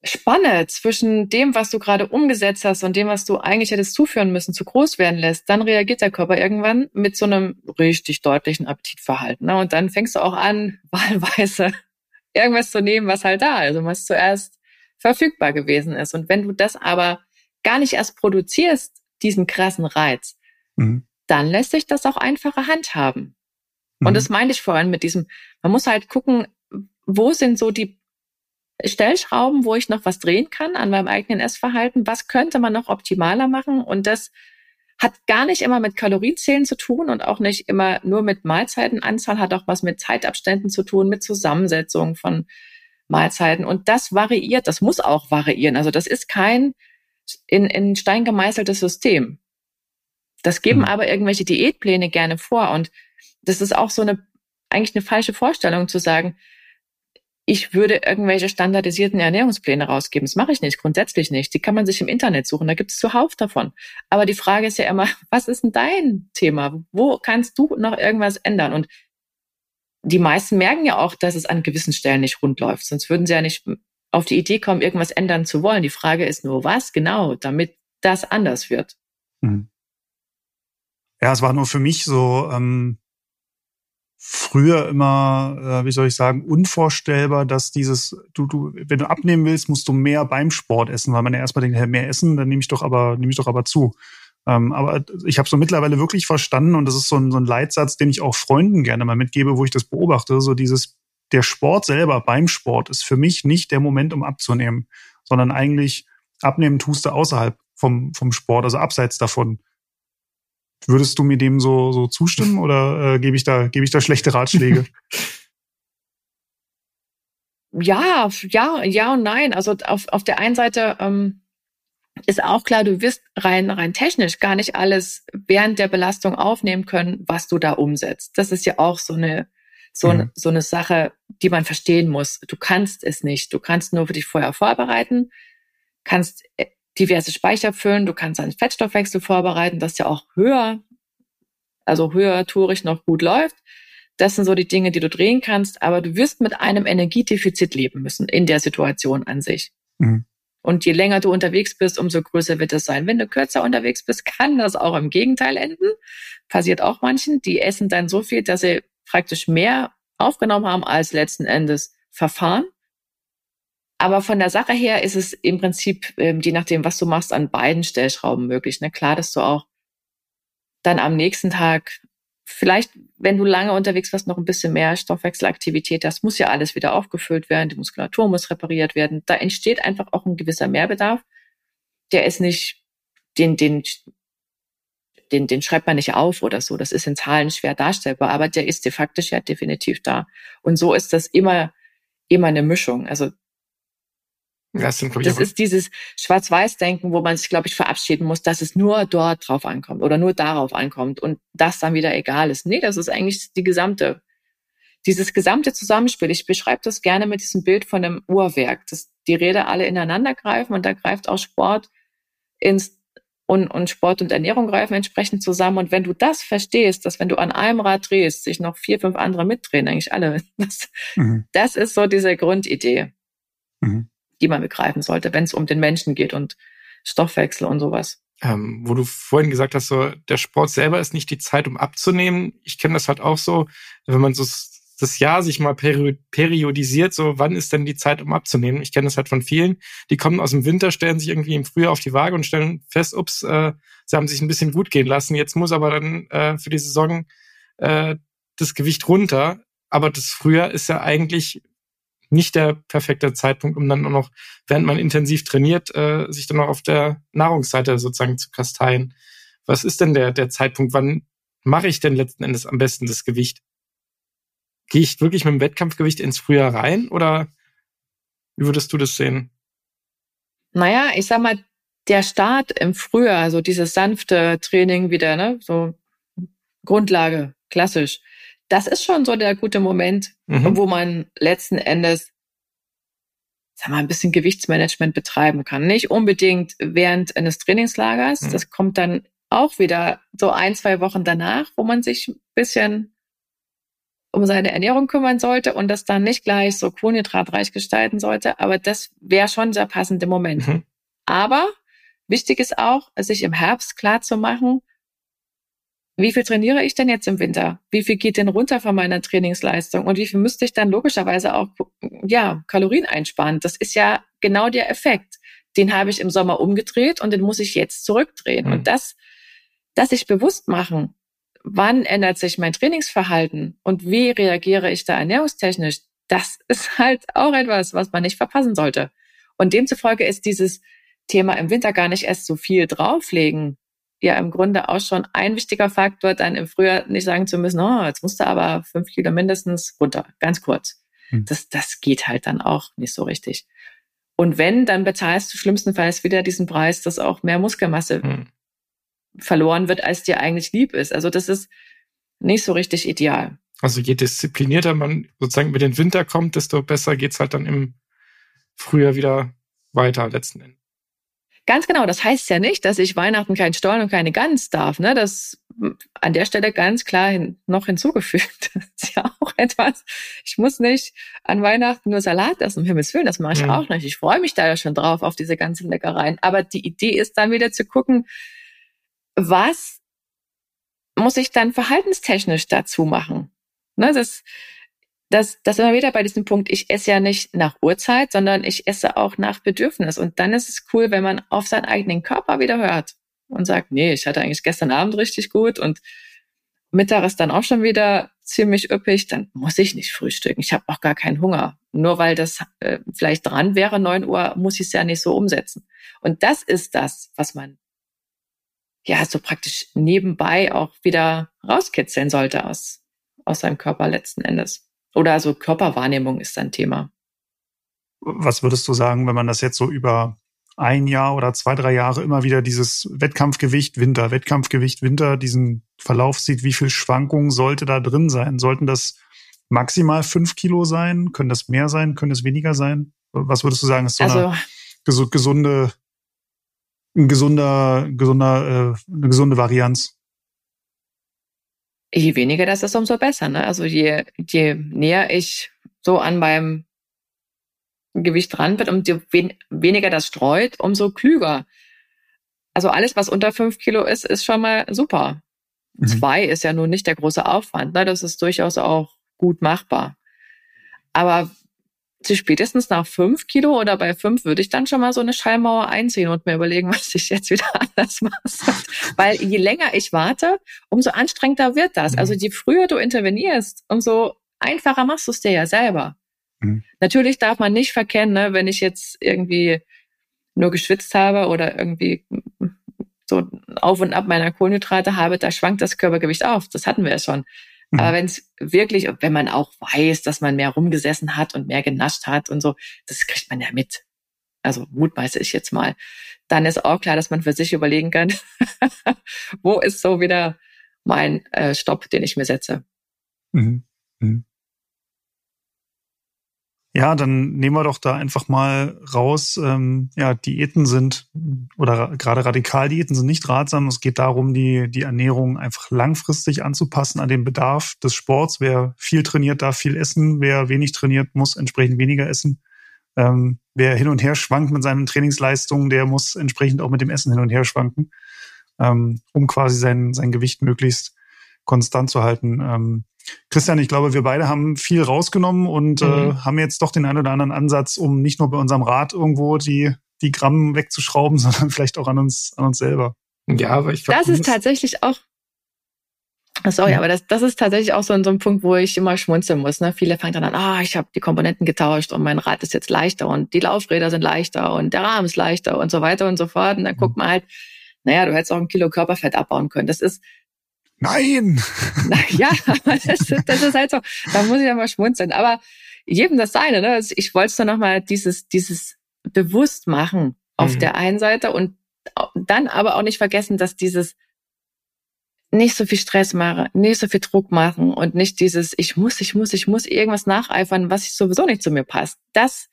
Spanne zwischen dem, was du gerade umgesetzt hast und dem, was du eigentlich hättest zuführen müssen, zu groß werden lässt, dann reagiert der Körper irgendwann mit so einem richtig deutlichen Appetitverhalten. Ne? Und dann fängst du auch an, wahlweise irgendwas zu nehmen, was halt da ist und was zuerst verfügbar gewesen ist. Und wenn du das aber gar nicht erst produzierst, diesen krassen Reiz, mhm. dann lässt sich das auch einfacher handhaben. Mhm. Und das meinte ich vorhin mit diesem, man muss halt gucken, wo sind so die Stellschrauben, wo ich noch was drehen kann an meinem eigenen Essverhalten? Was könnte man noch optimaler machen? Und das hat gar nicht immer mit Kalorienzählen zu tun und auch nicht immer nur mit Mahlzeitenanzahl, hat auch was mit Zeitabständen zu tun, mit Zusammensetzung von Mahlzeiten. Und das variiert, das muss auch variieren. Also das ist kein in, in Stein gemeißeltes System. Das geben mhm. aber irgendwelche Diätpläne gerne vor. Und das ist auch so eine, eigentlich eine falsche Vorstellung zu sagen, ich würde irgendwelche standardisierten Ernährungspläne rausgeben. Das mache ich nicht, grundsätzlich nicht. Die kann man sich im Internet suchen, da gibt es zuhauf davon. Aber die Frage ist ja immer, was ist denn dein Thema? Wo kannst du noch irgendwas ändern? Und die meisten merken ja auch, dass es an gewissen Stellen nicht rund läuft. Sonst würden sie ja nicht auf die Idee kommen, irgendwas ändern zu wollen. Die Frage ist nur, was genau, damit das anders wird. Mhm. Ja, es war nur für mich so, ähm, früher immer, äh, wie soll ich sagen, unvorstellbar, dass dieses, du, du, wenn du abnehmen willst, musst du mehr beim Sport essen, weil man ja erstmal denkt, hey, mehr essen, dann nehme ich doch aber, nehme ich doch aber zu. Ähm, aber ich habe so mittlerweile wirklich verstanden und das ist so ein, so ein Leitsatz, den ich auch Freunden gerne mal mitgebe, wo ich das beobachte, so dieses, der Sport selber beim Sport ist für mich nicht der Moment, um abzunehmen, sondern eigentlich abnehmen tust du außerhalb vom, vom Sport, also abseits davon. Würdest du mir dem so, so zustimmen oder äh, gebe ich da, gebe ich da schlechte Ratschläge? ja, ja, ja und nein. Also auf, auf der einen Seite ähm, ist auch klar, du wirst rein, rein technisch gar nicht alles während der Belastung aufnehmen können, was du da umsetzt. Das ist ja auch so eine, so, mhm. so eine Sache, die man verstehen muss. Du kannst es nicht. Du kannst nur für dich vorher vorbereiten, kannst äh, diverse Speicher füllen, du kannst einen Fettstoffwechsel vorbereiten, das ja auch höher, also höher tourig noch gut läuft. Das sind so die Dinge, die du drehen kannst, aber du wirst mit einem Energiedefizit leben müssen in der Situation an sich. Mhm. Und je länger du unterwegs bist, umso größer wird es sein. Wenn du kürzer unterwegs bist, kann das auch im Gegenteil enden. Passiert auch manchen. Die essen dann so viel, dass sie praktisch mehr aufgenommen haben als letzten Endes verfahren. Aber von der Sache her ist es im Prinzip, ähm, je nachdem, was du machst, an beiden Stellschrauben möglich. Ne? Klar, dass du auch dann am nächsten Tag vielleicht, wenn du lange unterwegs warst, noch ein bisschen mehr Stoffwechselaktivität hast, muss ja alles wieder aufgefüllt werden, die Muskulatur muss repariert werden. Da entsteht einfach auch ein gewisser Mehrbedarf. Der ist nicht, den, den, den, den schreibt man nicht auf oder so. Das ist in Zahlen schwer darstellbar, aber der ist de facto ja definitiv da. Und so ist das immer, immer eine Mischung. Also das, das ist dieses Schwarz-Weiß-Denken, wo man sich, glaube ich, verabschieden muss, dass es nur dort drauf ankommt oder nur darauf ankommt und das dann wieder egal ist. Nee, das ist eigentlich die gesamte, dieses gesamte Zusammenspiel. Ich beschreibe das gerne mit diesem Bild von einem Uhrwerk, dass die Räder alle ineinander greifen und da greift auch Sport ins und, und Sport und Ernährung greifen entsprechend zusammen. Und wenn du das verstehst, dass wenn du an einem Rad drehst, sich noch vier, fünf andere mitdrehen, eigentlich alle, das, mhm. das ist so diese Grundidee. Mhm man begreifen sollte, wenn es um den Menschen geht und Stoffwechsel und sowas. Ähm, wo du vorhin gesagt hast, so der Sport selber ist nicht die Zeit, um abzunehmen. Ich kenne das halt auch so, wenn man so das Jahr sich mal periodisiert, so wann ist denn die Zeit, um abzunehmen? Ich kenne das halt von vielen, die kommen aus dem Winter, stellen sich irgendwie im Frühjahr auf die Waage und stellen fest, ups, äh, sie haben sich ein bisschen gut gehen lassen. Jetzt muss aber dann äh, für die Saison äh, das Gewicht runter. Aber das Frühjahr ist ja eigentlich nicht der perfekte Zeitpunkt, um dann auch noch, während man intensiv trainiert, äh, sich dann noch auf der Nahrungsseite sozusagen zu kasteien. Was ist denn der, der Zeitpunkt? Wann mache ich denn letzten Endes am besten das Gewicht? Gehe ich wirklich mit dem Wettkampfgewicht ins Frühjahr rein oder wie würdest du das sehen? Naja, ich sag mal, der Start im Frühjahr, also dieses sanfte Training wieder, ne, so Grundlage, klassisch das ist schon so der gute Moment, mhm. wo man letzten Endes sag mal, ein bisschen Gewichtsmanagement betreiben kann. Nicht unbedingt während eines Trainingslagers. Mhm. Das kommt dann auch wieder so ein, zwei Wochen danach, wo man sich ein bisschen um seine Ernährung kümmern sollte und das dann nicht gleich so kohlenhydratreich gestalten sollte. Aber das wäre schon der passende Moment. Mhm. Aber wichtig ist auch, sich im Herbst klar zu machen, wie viel trainiere ich denn jetzt im Winter? Wie viel geht denn runter von meiner Trainingsleistung? Und wie viel müsste ich dann logischerweise auch, ja, Kalorien einsparen? Das ist ja genau der Effekt. Den habe ich im Sommer umgedreht und den muss ich jetzt zurückdrehen. Mhm. Und das, das sich bewusst machen, wann ändert sich mein Trainingsverhalten und wie reagiere ich da ernährungstechnisch, das ist halt auch etwas, was man nicht verpassen sollte. Und demzufolge ist dieses Thema im Winter gar nicht erst so viel drauflegen, ja im Grunde auch schon ein wichtiger Faktor, dann im Frühjahr nicht sagen zu müssen, oh, jetzt musst du aber fünf Kilo mindestens runter, ganz kurz. Hm. Das, das geht halt dann auch nicht so richtig. Und wenn, dann bezahlst du schlimmstenfalls wieder diesen Preis, dass auch mehr Muskelmasse hm. verloren wird, als dir eigentlich lieb ist. Also das ist nicht so richtig ideal. Also je disziplinierter man sozusagen mit den Winter kommt, desto besser geht's halt dann im Frühjahr wieder weiter letzten Endes. Ganz genau, das heißt ja nicht, dass ich Weihnachten kein Stollen und keine Gans darf. Ne? Das an der Stelle ganz klar hin, noch hinzugefügt. Das ist ja auch etwas. Ich muss nicht an Weihnachten nur Salat essen, um Himmels Willen, das mache ich mhm. auch nicht. Ich freue mich da ja schon drauf, auf diese ganzen Leckereien. Aber die Idee ist dann wieder zu gucken, was muss ich dann verhaltenstechnisch dazu machen? Ne, das, das, das immer wieder bei diesem Punkt, ich esse ja nicht nach Uhrzeit, sondern ich esse auch nach Bedürfnis. Und dann ist es cool, wenn man auf seinen eigenen Körper wieder hört und sagt, nee, ich hatte eigentlich gestern Abend richtig gut und Mittag ist dann auch schon wieder ziemlich üppig, dann muss ich nicht frühstücken. Ich habe auch gar keinen Hunger. Nur weil das äh, vielleicht dran wäre, neun Uhr, muss ich es ja nicht so umsetzen. Und das ist das, was man ja so praktisch nebenbei auch wieder rauskitzeln sollte aus, aus seinem Körper letzten Endes. Oder also Körperwahrnehmung ist ein Thema. Was würdest du sagen, wenn man das jetzt so über ein Jahr oder zwei, drei Jahre immer wieder dieses Wettkampfgewicht Winter, Wettkampfgewicht Winter, diesen Verlauf sieht, wie viel Schwankungen sollte da drin sein? Sollten das maximal fünf Kilo sein? Können das mehr sein? Können es weniger sein? Was würdest du sagen, ist so also, eine gesunde, ein gesunder, gesunder, äh, eine gesunde Varianz? Je weniger das ist, umso besser. Ne? Also je, je näher ich so an meinem Gewicht dran bin, umso wen, weniger das streut, umso klüger. Also alles, was unter fünf Kilo ist, ist schon mal super. Mhm. Zwei ist ja nun nicht der große Aufwand. Ne? Das ist durchaus auch gut machbar. Aber spätestens nach fünf Kilo oder bei fünf würde ich dann schon mal so eine Schallmauer einziehen und mir überlegen, was ich jetzt wieder anders mache. Weil je länger ich warte, umso anstrengender wird das. Mhm. Also je früher du intervenierst, umso einfacher machst du es dir ja selber. Mhm. Natürlich darf man nicht verkennen, ne, wenn ich jetzt irgendwie nur geschwitzt habe oder irgendwie so auf und ab meiner Kohlenhydrate habe, da schwankt das Körpergewicht auf. Das hatten wir ja schon. Mhm. Aber wenn es wirklich, wenn man auch weiß, dass man mehr rumgesessen hat und mehr genascht hat und so, das kriegt man ja mit. Also mutmaße ich jetzt mal. Dann ist auch klar, dass man für sich überlegen kann, wo ist so wieder mein äh, Stopp, den ich mir setze. Mhm. Mhm. Ja, dann nehmen wir doch da einfach mal raus. Ähm, ja, Diäten sind oder gerade Radikaldiäten sind nicht ratsam. Es geht darum, die, die Ernährung einfach langfristig anzupassen an den Bedarf des Sports. Wer viel trainiert, darf viel essen. Wer wenig trainiert, muss entsprechend weniger essen. Ähm, wer hin und her schwankt mit seinen Trainingsleistungen, der muss entsprechend auch mit dem Essen hin und her schwanken, ähm, um quasi sein, sein Gewicht möglichst konstant zu halten. Ähm, Christian, ich glaube, wir beide haben viel rausgenommen und äh, mhm. äh, haben jetzt doch den einen oder anderen Ansatz, um nicht nur bei unserem Rad irgendwo die, die Gramm wegzuschrauben, sondern vielleicht auch an uns, an uns selber. Ja, aber ich glaube. Das ist tatsächlich auch. Sorry, ja. aber das, das ist tatsächlich auch so, ein, so ein Punkt, wo ich immer schmunzeln muss. Ne? Viele fangen dann an, ah, ich habe die Komponenten getauscht und mein Rad ist jetzt leichter und die Laufräder sind leichter und der Rahmen ist leichter und so weiter und so fort. Und dann mhm. guckt man halt, naja, du hättest auch ein Kilo Körperfett abbauen können. Das ist, Nein! Na, ja, das, das ist halt so, da muss ich ja mal schmunzeln. Aber jedem das seine, ne? Also ich wollte nur noch mal dieses, dieses bewusst machen auf mhm. der einen Seite und dann aber auch nicht vergessen, dass dieses nicht so viel Stress mache, nicht so viel Druck machen und nicht dieses, ich muss, ich muss, ich muss irgendwas nacheifern, was sowieso nicht zu mir passt. Das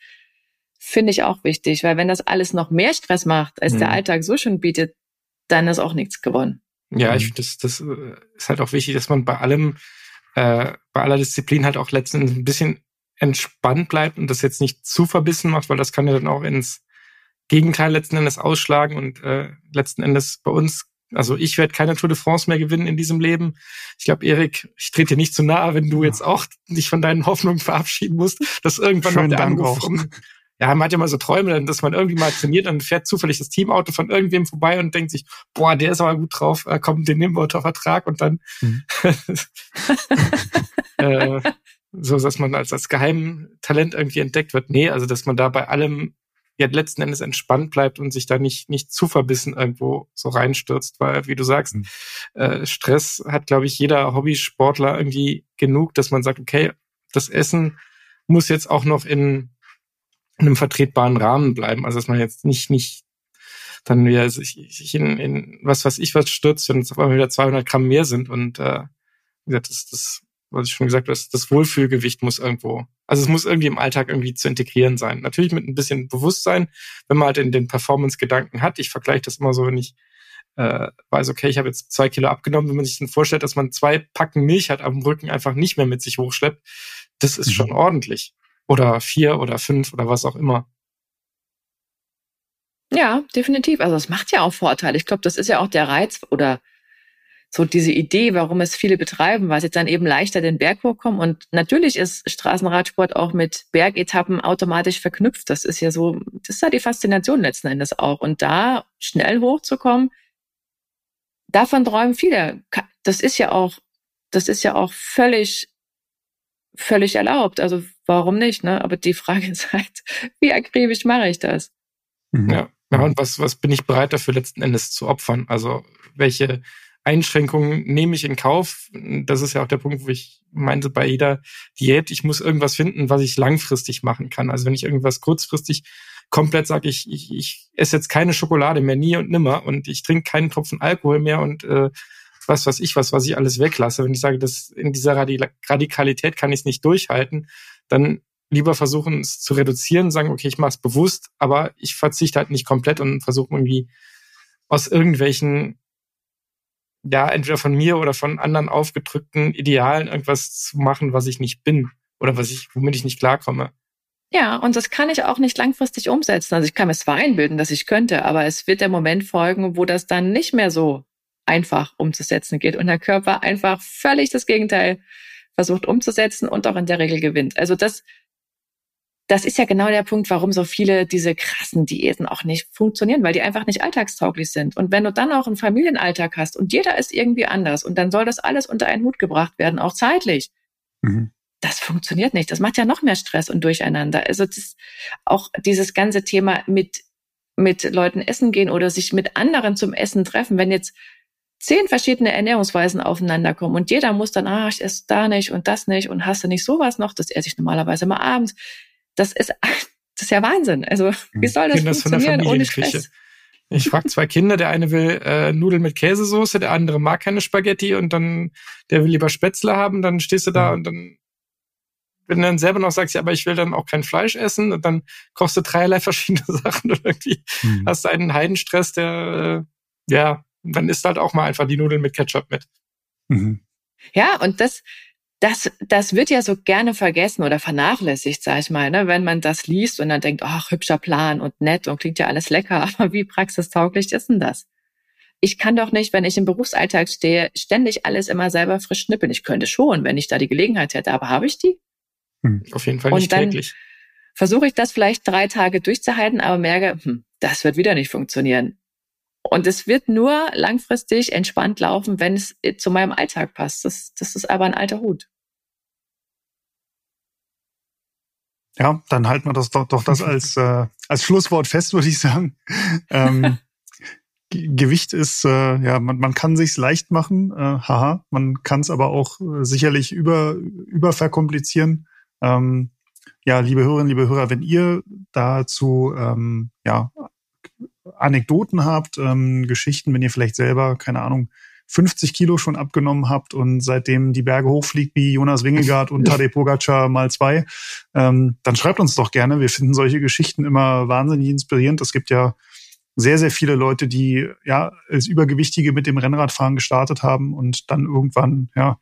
finde ich auch wichtig, weil wenn das alles noch mehr Stress macht, als mhm. der Alltag so schon bietet, dann ist auch nichts gewonnen. Ja, ich mhm. finde, das, das äh, ist halt auch wichtig, dass man bei allem, äh, bei aller Disziplin halt auch letztendlich ein bisschen entspannt bleibt und das jetzt nicht zu verbissen macht, weil das kann ja dann auch ins Gegenteil letzten Endes ausschlagen und äh, letzten Endes bei uns, also ich werde keine Tour de France mehr gewinnen in diesem Leben. Ich glaube, Erik, ich trete dir nicht zu nahe, wenn du jetzt auch dich von deinen Hoffnungen verabschieden musst, dass irgendwann Schönen noch der Dank Anruf kommt. Ja, man hat ja mal so Träume, dass man irgendwie mal trainiert und fährt zufällig das Teamauto von irgendwem vorbei und denkt sich, boah, der ist aber gut drauf, äh, komm, den nehmen wir unter Vertrag und dann mhm. äh, so, dass man als, als Geheimtalent irgendwie entdeckt wird. Nee, also dass man da bei allem ja letzten Endes entspannt bleibt und sich da nicht, nicht zu verbissen irgendwo so reinstürzt, weil, wie du sagst, mhm. äh, Stress hat, glaube ich, jeder Hobbysportler irgendwie genug, dass man sagt, okay, das Essen muss jetzt auch noch in, in einem vertretbaren Rahmen bleiben. Also dass man jetzt nicht, nicht dann wieder sich, sich in, in was was ich was stürzt, wenn es auf einmal wieder 200 Gramm mehr sind und äh, wie gesagt, das, das was ich schon gesagt habe, das Wohlfühlgewicht muss irgendwo, also es muss irgendwie im Alltag irgendwie zu integrieren sein. Natürlich mit ein bisschen Bewusstsein, wenn man halt in den Performance-Gedanken hat. Ich vergleiche das immer so, wenn ich äh, weiß, okay, ich habe jetzt zwei Kilo abgenommen, wenn man sich dann vorstellt, dass man zwei Packen Milch hat am Rücken einfach nicht mehr mit sich hochschleppt, das ist schon mhm. ordentlich. Oder vier oder fünf oder was auch immer. Ja, definitiv. Also es macht ja auch Vorteile. Ich glaube, das ist ja auch der Reiz oder so diese Idee, warum es viele betreiben, weil sie dann eben leichter den Berg hochkommen. Und natürlich ist Straßenradsport auch mit Bergetappen automatisch verknüpft. Das ist ja so, das ist ja die Faszination letzten Endes auch. Und da schnell hochzukommen, davon träumen viele. Das ist ja auch, das ist ja auch völlig, völlig erlaubt. Also warum nicht? Ne? Aber die Frage ist halt, wie akribisch mache ich das? Mhm. Ja. Ja, und was, was bin ich bereit dafür letzten Endes zu opfern? Also welche, Einschränkungen nehme ich in Kauf. Das ist ja auch der Punkt, wo ich meinte, bei jeder Diät, ich muss irgendwas finden, was ich langfristig machen kann. Also wenn ich irgendwas kurzfristig komplett sage, ich, ich, ich esse jetzt keine Schokolade mehr, nie und nimmer und ich trinke keinen Tropfen Alkohol mehr und äh, was weiß ich was, was ich alles weglasse. Wenn ich sage, dass in dieser Radikalität kann ich es nicht durchhalten, dann lieber versuchen, es zu reduzieren, sagen, okay, ich mache es bewusst, aber ich verzichte halt nicht komplett und versuche irgendwie aus irgendwelchen ja, entweder von mir oder von anderen aufgedrückten Idealen irgendwas zu machen, was ich nicht bin oder was ich, womit ich nicht klarkomme. Ja, und das kann ich auch nicht langfristig umsetzen. Also ich kann mir zwar einbilden, dass ich könnte, aber es wird der Moment folgen, wo das dann nicht mehr so einfach umzusetzen geht und der Körper einfach völlig das Gegenteil versucht umzusetzen und auch in der Regel gewinnt. Also das das ist ja genau der Punkt, warum so viele diese krassen Diäten auch nicht funktionieren, weil die einfach nicht alltagstauglich sind. Und wenn du dann auch einen Familienalltag hast und jeder ist irgendwie anders und dann soll das alles unter einen Hut gebracht werden, auch zeitlich. Mhm. Das funktioniert nicht. Das macht ja noch mehr Stress und Durcheinander. Also das, auch dieses ganze Thema mit, mit Leuten essen gehen oder sich mit anderen zum Essen treffen. Wenn jetzt zehn verschiedene Ernährungsweisen aufeinander kommen und jeder muss dann, ah, ich esse da nicht und das nicht und hast du nicht sowas noch, das esse ich normalerweise mal abends das ist, das ist ja Wahnsinn. Also wie soll das Kinder funktionieren ohne Stress? Ich frage zwei Kinder, der eine will äh, Nudeln mit Käsesoße, der andere mag keine Spaghetti und dann der will lieber Spätzle haben, dann stehst du da mhm. und dann wenn du dann selber noch sagst, ja, aber ich will dann auch kein Fleisch essen und dann kochst du dreierlei verschiedene Sachen und irgendwie mhm. hast du einen Heidenstress, der äh, ja, dann isst halt auch mal einfach die Nudeln mit Ketchup mit. Mhm. Ja, und das, das, das wird ja so gerne vergessen oder vernachlässigt, sag ich mal, ne? wenn man das liest und dann denkt, ach, hübscher Plan und nett und klingt ja alles lecker, aber wie praxistauglich ist denn das? Ich kann doch nicht, wenn ich im Berufsalltag stehe, ständig alles immer selber frisch schnippeln. Ich könnte schon, wenn ich da die Gelegenheit hätte, aber habe ich die? Hm, auf jeden Fall nicht und dann täglich. Versuche ich das vielleicht drei Tage durchzuhalten, aber merke, hm, das wird wieder nicht funktionieren. Und es wird nur langfristig entspannt laufen, wenn es zu meinem Alltag passt. Das, das ist aber ein alter Hut. Ja, dann halten wir das doch, doch das als, äh, als Schlusswort fest, würde ich sagen. Ähm, Gewicht ist, äh, ja, man, man kann sich's leicht machen, äh, haha, man kann es aber auch äh, sicherlich über, überverkomplizieren. Ähm, ja, liebe Hörerinnen, liebe Hörer, wenn ihr dazu ähm, ja, Anekdoten habt, ähm, Geschichten, wenn ihr vielleicht selber, keine Ahnung, 50 Kilo schon abgenommen habt und seitdem die Berge hochfliegt wie Jonas Wingegaard und Tadej Pogacar mal zwei, ähm, dann schreibt uns doch gerne. Wir finden solche Geschichten immer wahnsinnig inspirierend. Es gibt ja sehr, sehr viele Leute, die ja als Übergewichtige mit dem Rennradfahren gestartet haben und dann irgendwann ja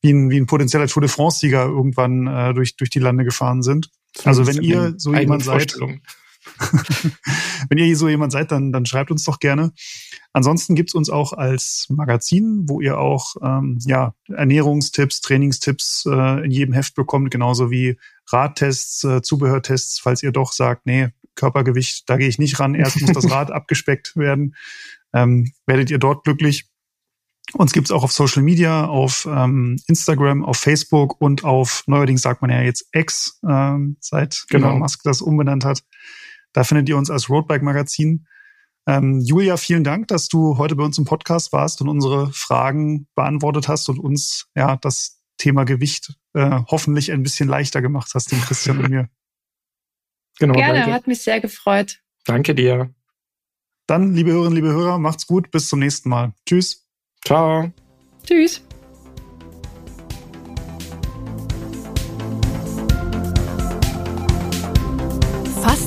wie ein, wie ein potenzieller Tour de France-Sieger irgendwann äh, durch, durch die Lande gefahren sind. Also wenn ihr so jemand seid, wenn ihr so jemand seid, dann, dann schreibt uns doch gerne. Ansonsten gibt's uns auch als Magazin, wo ihr auch ähm, ja, Ernährungstipps, Trainingstipps äh, in jedem Heft bekommt, genauso wie Radtests, äh, Zubehörtests, falls ihr doch sagt, nee, Körpergewicht, da gehe ich nicht ran, erst muss das Rad abgespeckt werden, ähm, werdet ihr dort glücklich. Uns gibt's auch auf Social Media, auf ähm, Instagram, auf Facebook und auf, neuerdings sagt man ja jetzt X, ähm, seit genau. Elon Musk das umbenannt hat. Da findet ihr uns als Roadbike Magazin. Ähm, Julia, vielen Dank, dass du heute bei uns im Podcast warst und unsere Fragen beantwortet hast und uns ja das Thema Gewicht äh, hoffentlich ein bisschen leichter gemacht hast, den Christian und mir. Genau, Gerne, danke. hat mich sehr gefreut. Danke dir. Dann, liebe Hörerinnen, liebe Hörer, macht's gut, bis zum nächsten Mal. Tschüss. Ciao. Tschüss.